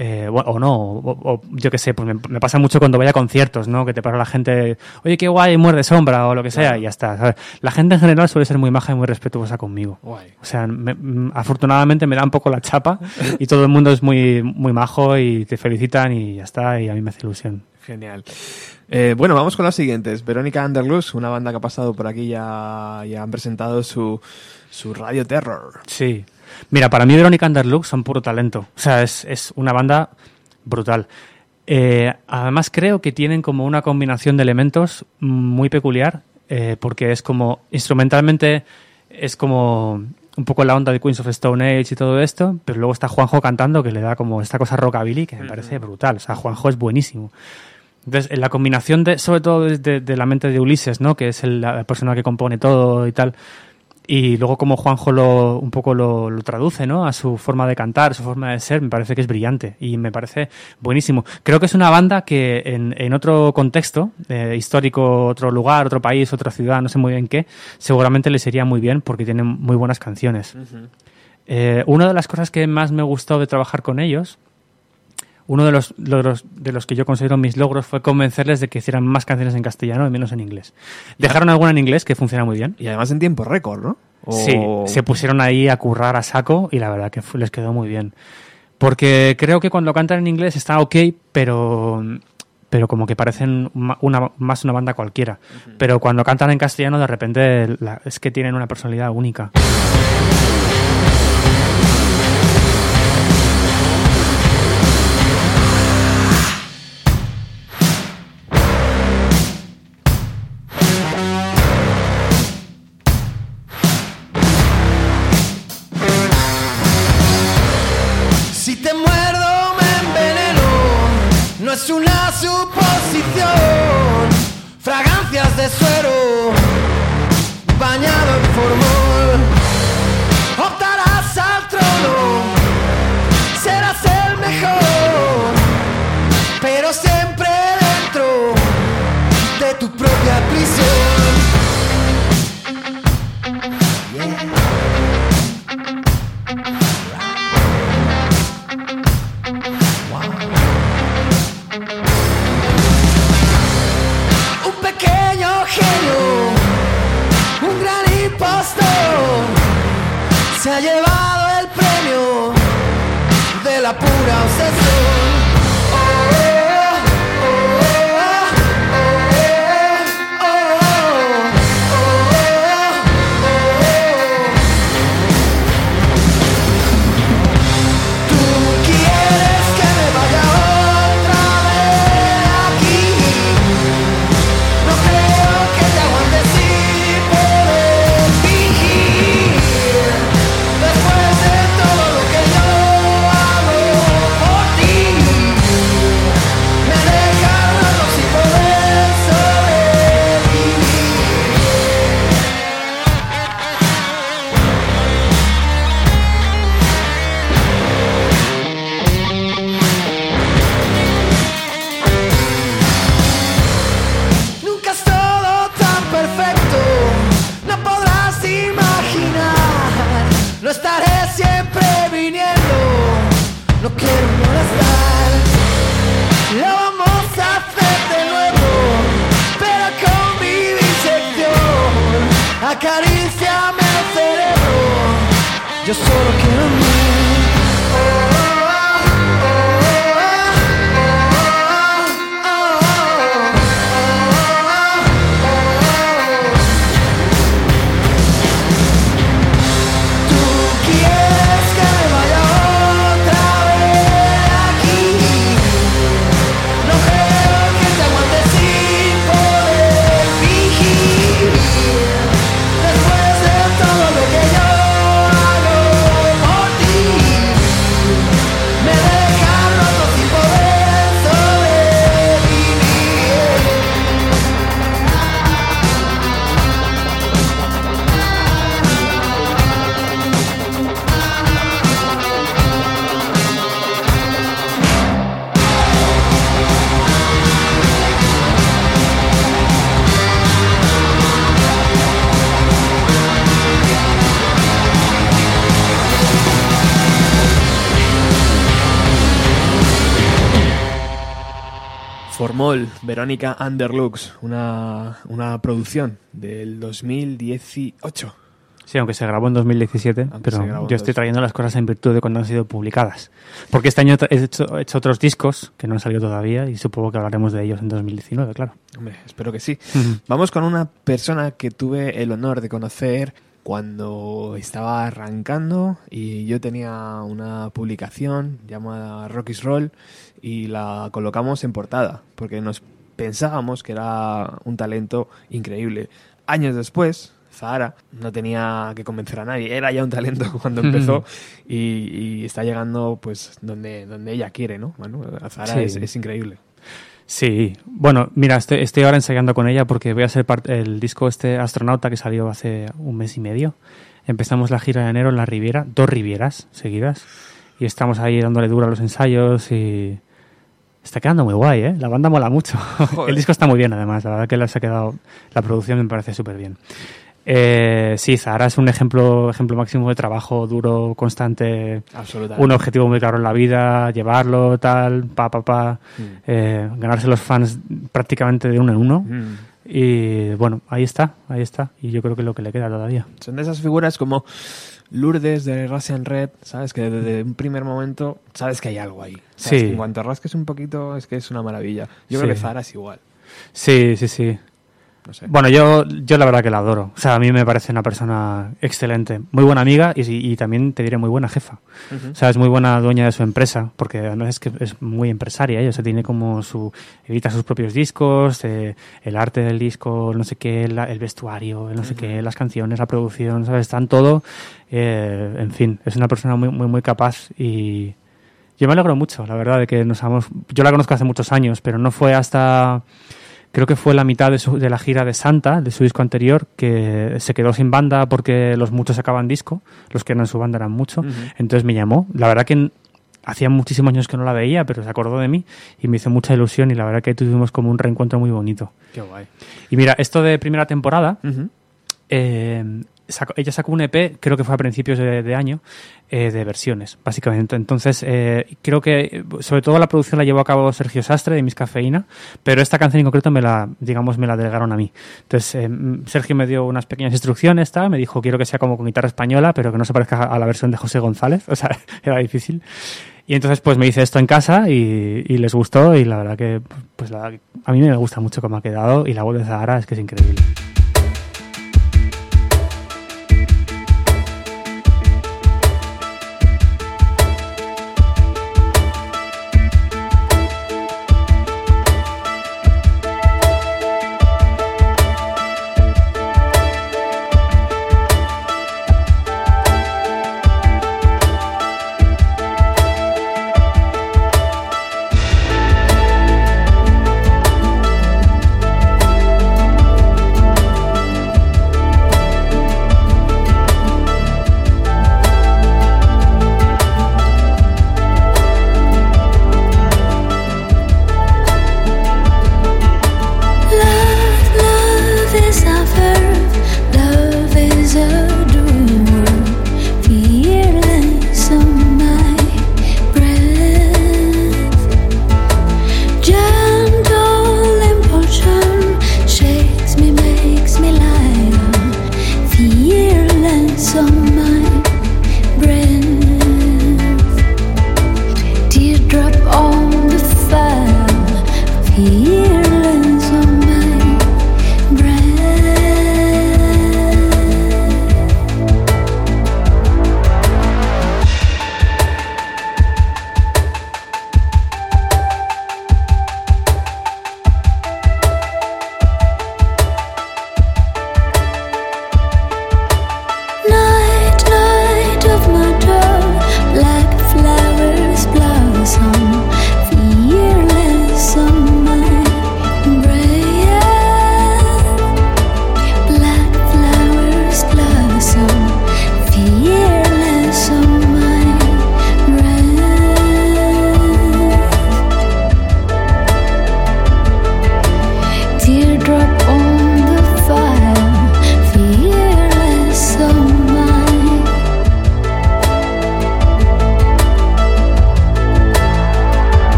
S2: eh, bueno, o no, o, o yo qué sé, pues me, me pasa mucho cuando voy a conciertos, ¿no? Que te para la gente, oye, qué guay, muerde sombra o lo que sea, y ya está. ¿sabes? La gente en general suele ser muy maja y muy respetuosa conmigo.
S1: Guay.
S2: O sea, me- mm, afortunadamente me da un poco la chapa y todo el mundo es muy, muy majo y te felicitan y ya está, y a mí me hace ilusión.
S1: Genial. Eh, bueno, vamos con las siguientes. Verónica Underluz, una banda que ha pasado por aquí ya, ya han presentado su, su Radio Terror.
S2: Sí. Mira, para mí Verónica Underlook son puro talento. O sea, es, es una banda brutal. Eh, además creo que tienen como una combinación de elementos muy peculiar, eh, porque es como, instrumentalmente, es como un poco la onda de Queens of Stone Age y todo esto, pero luego está Juanjo cantando que le da como esta cosa rockabilly que me parece brutal. O sea, Juanjo es buenísimo. Entonces, en la combinación de, sobre todo desde de la mente de Ulises, ¿no? Que es el- la persona que compone todo y tal. Y luego como Juanjo lo, un poco lo, lo traduce, ¿no? A su forma de cantar, su forma de ser, me parece que es brillante y me parece buenísimo. Creo que es una banda que en, en otro contexto, eh, histórico, otro lugar, otro país, otra ciudad, no sé muy bien qué, seguramente les iría muy bien porque tienen muy buenas canciones. Eh, una de las cosas que más me gustó de trabajar con ellos, uno de los, logros de los que yo considero mis logros fue convencerles de que hicieran más canciones en castellano y menos en inglés. Dejaron alguna en inglés que funciona muy bien.
S1: Y además en tiempo récord, ¿no? O-
S2: Sí, se pusieron ahí a currar a saco y la verdad que les quedó muy bien. Porque creo que cuando cantan en inglés está ok, pero, pero como que parecen una, más una banda cualquiera. Pero cuando cantan en castellano de repente la- es que tienen una personalidad única.
S3: Llevado el premio de la pura estaré siempre viniendo. No quiero molestar. Lo vamos a hacer de nuevo, pero con mi disección. Acariciame el cerebro. Yo solo quiero
S1: Formol, Verónica Underlux, una, una producción del 2018.
S2: Sí, aunque se grabó en 2017,
S1: Aunque se
S2: pero yo estoy trayendo las cosas en virtud de cuando han sido publicadas. Porque este año he hecho, he hecho otros discos que no han salido todavía y supongo que hablaremos de ellos en 2019, claro.
S1: Hombre, espero que sí. Vamos con una persona que tuve el honor de conocer cuando estaba arrancando y yo tenía una publicación llamada Rocky's Roll y la colocamos en portada porque nos pensábamos que era un talento increíble. Años después, Zahara no tenía que convencer a nadie, era ya un talento cuando empezó y, y está llegando pues donde, donde ella quiere, ¿no? Bueno, Zahara
S2: Sí.
S1: es, es increíble.
S2: Sí, bueno, mira, estoy, estoy ahora ensayando con ella porque voy a ser parte el disco este astronauta que salió hace un mes y medio. Empezamos la gira de enero en la Riviera, dos Rivieras seguidas, y estamos ahí dándole duro a los ensayos y está quedando muy guay, ¿eh? La banda mola mucho.
S1: Joder.
S2: el disco está muy bien, además, la verdad que les ha quedado, la producción me parece súper bien. Eh, sí, Zahara es un ejemplo, ejemplo máximo de trabajo duro, constante, un objetivo muy claro en la vida, llevarlo, tal, pa, pa, pa,
S1: Mm.
S2: eh, ganarse los fans prácticamente de uno en uno.
S1: Mm.
S2: Y bueno, ahí está, ahí está. Y yo creo que es lo que le queda todavía.
S1: Son de esas figuras como Lourdes de Russian Red, ¿sabes? Que desde un primer momento sabes que hay algo ahí. ¿sabes?
S2: Sí.
S1: Que En cuanto rasques un poquito, es que es una maravilla. Yo
S2: Sí.
S1: creo que Zara es igual.
S2: Sí, sí, sí.
S1: No sé.
S2: Bueno, yo, yo la verdad que la adoro. O sea, a mí me parece una persona excelente. Muy buena amiga y, y también te diré muy buena jefa. O sea, es muy buena dueña de su empresa, porque además es que es muy empresaria. Ella o sea, tiene como su. edita sus propios discos, eh, el arte del disco, no sé qué, la- el vestuario, el no sé qué, las canciones, la producción, ¿sabes? Están todo. eh, en fin, es una persona muy, muy, muy capaz y. Yo me alegro mucho, la verdad, de que nos hagamos. Yo la conozco hace muchos años, pero no fue hasta. Creo que fue la mitad de, su- de la gira de Santa, de su disco anterior, que se quedó sin banda porque los muchos sacaban disco, los que eran su banda eran mucho.
S1: Ujú.
S2: Entonces me llamó. La verdad que hacía muchísimos años que no la veía, pero se acordó de mí y me hizo mucha ilusión y la verdad que tuvimos como un reencuentro muy bonito.
S1: Qué guay.
S2: Y mira, esto de primera temporada, eh, sacó- ella sacó un EP, creo que fue a principios de, año, eh, de versiones, básicamente. Entonces, eh, creo que sobre todo la producción la llevó a cabo Sergio Sastre de Miss Cafeína, pero esta canción en concreto me la, digamos, me la delegaron a mí. Entonces, eh, Sergio me dio unas pequeñas instrucciones, tal, me dijo quiero que sea como con guitarra española, pero que no se parezca a la versión de José González, o sea, era difícil. Y entonces pues me hice esto en casa y, les gustó y la verdad que pues a mí me gusta mucho cómo ha quedado y la voz de Zahara es que es increíble.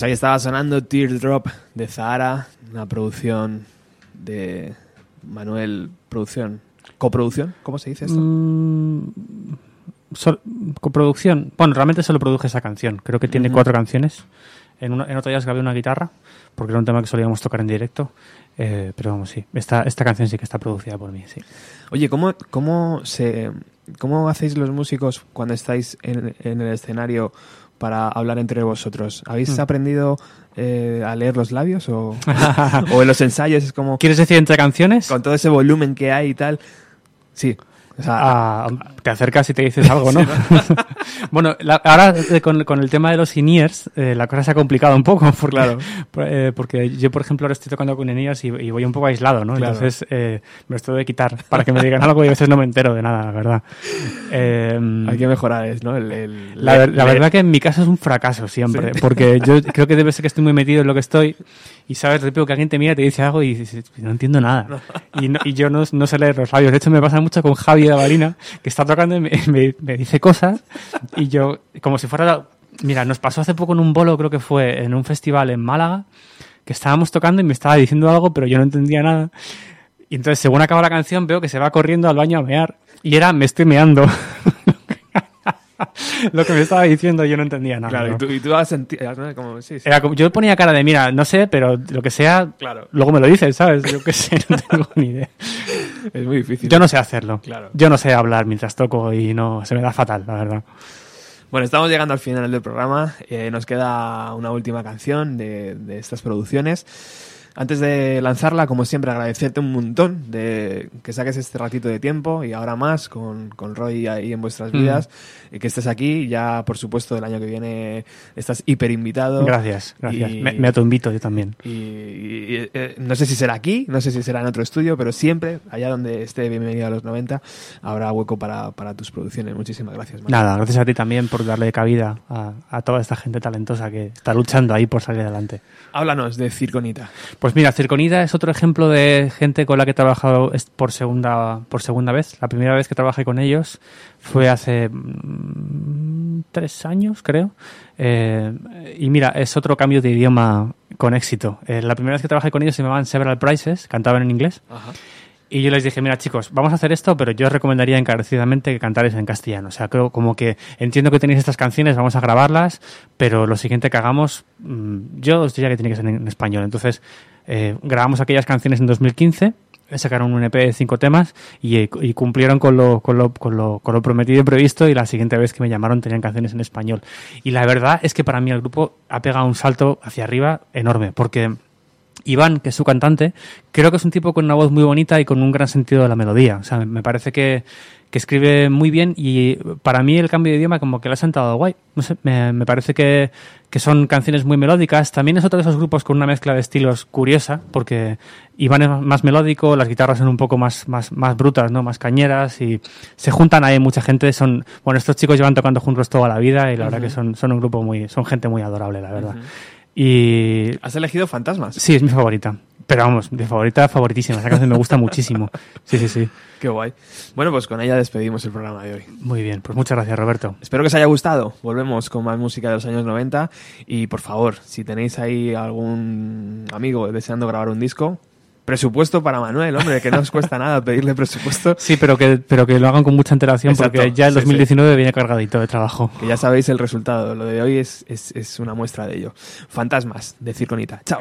S1: Pues ahí estaba sonando Teardrop de Zahara, una producción de Manuel Producción. ¿Coproducción? ¿Cómo se dice esto?
S2: Mm, sol- coproducción. Bueno, realmente solo produje esa canción. Creo que tiene cuatro canciones. En, una, en otra ya grabé una guitarra, porque era un tema que solíamos tocar en directo. Eh, pero vamos, sí. Esta, esta canción sí que está producida por mí, sí.
S1: Oye, ¿cómo, cómo, se, ¿cómo hacéis los músicos cuando estáis en, en el escenario para hablar entre vosotros? ¿Habéis
S2: Mm.
S1: aprendido eh, a leer los labios o, o en los ensayos es como
S2: ¿Quieres decir entre canciones?
S1: con todo ese volumen que hay y tal? Sí. O sea,
S2: Ah, te acercas y te dices algo, ¿no? bueno, la- ahora eh, con, con el tema de los in-ears, eh, la cosa se ha complicado un poco, porque,
S1: Claro.
S2: por- eh, porque yo, por ejemplo, ahora estoy tocando con in-ears y, y voy un poco aislado, ¿no?
S1: Claro.
S2: Entonces eh, me tengo de quitar para que me digan algo y a veces no me entero de nada, la verdad. Eh,
S1: hay que mejorar, ¿no? El, el-
S2: la, la verdad que en mi caso es un fracaso siempre, porque yo creo que debe ser que estoy muy metido en lo que estoy y sabes, repente que alguien te mira, te dice algo y dices, no entiendo nada. Y, no- y yo no, no sé leer los labios. De hecho, me pasa mucho con Javi de Balina, que está tocando y me, me- me dice cosas y yo, como si fuera... Mira, nos pasó hace poco en un bolo, creo que fue en un festival en Málaga, que estábamos tocando y me estaba diciendo algo, pero yo no entendía nada. Y entonces, según acaba la canción, veo que se va corriendo al baño a mear. Y era, me estoy meando. Lo que me estaba diciendo yo no entendía nada.
S1: Claro,
S2: ¿no?
S1: y tú, y tú has sentido, ¿no? Como, sí, sí.
S2: Era como- yo ponía cara de, mira, no sé, pero lo que sea,
S1: Claro.
S2: luego me lo dices, ¿sabes? Yo qué sé, no tengo ni idea.
S1: Es muy difícil.
S2: Yo no sé hacerlo.
S1: Claro.
S2: Yo no sé hablar mientras toco y no, se me da fatal, la verdad.
S1: Bueno, estamos llegando al final del programa. Eh, nos queda una última canción de, de estas producciones. Antes de lanzarla, como siempre, agradecerte un montón de que saques este ratito de tiempo y ahora más con, con Roy ahí en vuestras vidas, y que estés aquí. Ya, por supuesto, el año que viene estás hiper invitado.
S2: Gracias, gracias.
S1: Y-
S2: Me, me autoinvito yo también.
S1: Y, y, eh, no sé si será aquí, no sé si será en otro estudio, pero siempre, allá donde esté Bienvenido a los 90, habrá hueco para, para tus producciones. Muchísimas gracias. Manu.
S2: Nada, gracias a ti también por darle cabida a, a toda esta gente talentosa que está luchando ahí por salir adelante.
S1: Háblanos de Circonita.
S2: Pues mira, Circonida es otro ejemplo de gente con la que he trabajado por segunda, por segunda vez. La primera vez que trabajé con ellos fue hace mm, tres años, creo. Eh, y mira, es otro cambio de idioma con éxito. Eh, la primera vez que trabajé con ellos se llamaban Several Prices, cantaban en inglés.
S1: Ajá.
S2: Y yo les dije, mira chicos, vamos a hacer esto, pero yo os recomendaría encarecidamente que cantarais en castellano. O sea, creo como que entiendo que tenéis estas canciones, vamos a grabarlas, pero lo siguiente que hagamos, mm, yo os diría que tiene que ser en, en español. Entonces, eh, grabamos aquellas canciones en 2015, sacaron un EP de cinco temas y, eh, y cumplieron con lo, con, lo, con, lo, con lo prometido y previsto y la siguiente vez que me llamaron tenían canciones en español. Y la verdad es que para mí el grupo ha pegado un salto hacia arriba enorme, porque... Iván, que es su cantante, creo que es un tipo con una voz muy bonita y con un gran sentido de la melodía. O sea, me parece que, que escribe muy bien y para mí el cambio de idioma como que le ha sentado guay. No sé, me, me parece que, que son canciones muy melódicas. También es otro de esos grupos con una mezcla de estilos curiosa, porque Iván es más melódico, las guitarras son un poco más, más, más brutas, ¿no? Más cañeras y se juntan ahí mucha gente. Son, bueno, estos chicos llevan tocando juntos toda la vida y la verdad que son, son un grupo muy, son gente muy adorable, la verdad. Y
S1: Has elegido Fantasmas.
S2: Sí, es mi favorita. Pero vamos, mi favorita, favoritísima. Esa canción me gusta muchísimo. Sí, sí, sí.
S1: Qué guay. Bueno, pues con ella despedimos el programa de hoy.
S2: Muy bien, pues muchas gracias, Roberto.
S1: Espero que os haya gustado. Volvemos con más música de los años 90. Y por favor, si tenéis ahí algún amigo deseando grabar un disco, presupuesto para Manuel, hombre, que no os cuesta nada pedirle presupuesto.
S2: Sí, pero que, pero que lo hagan con mucha antelación
S1: Exacto,
S2: porque ya el
S1: sí, sí.
S2: 2019 viene cargadito de trabajo.
S1: Que ya sabéis el resultado. Lo de hoy es, es, es una muestra de ello. Fantasmas de Circonita. Chao.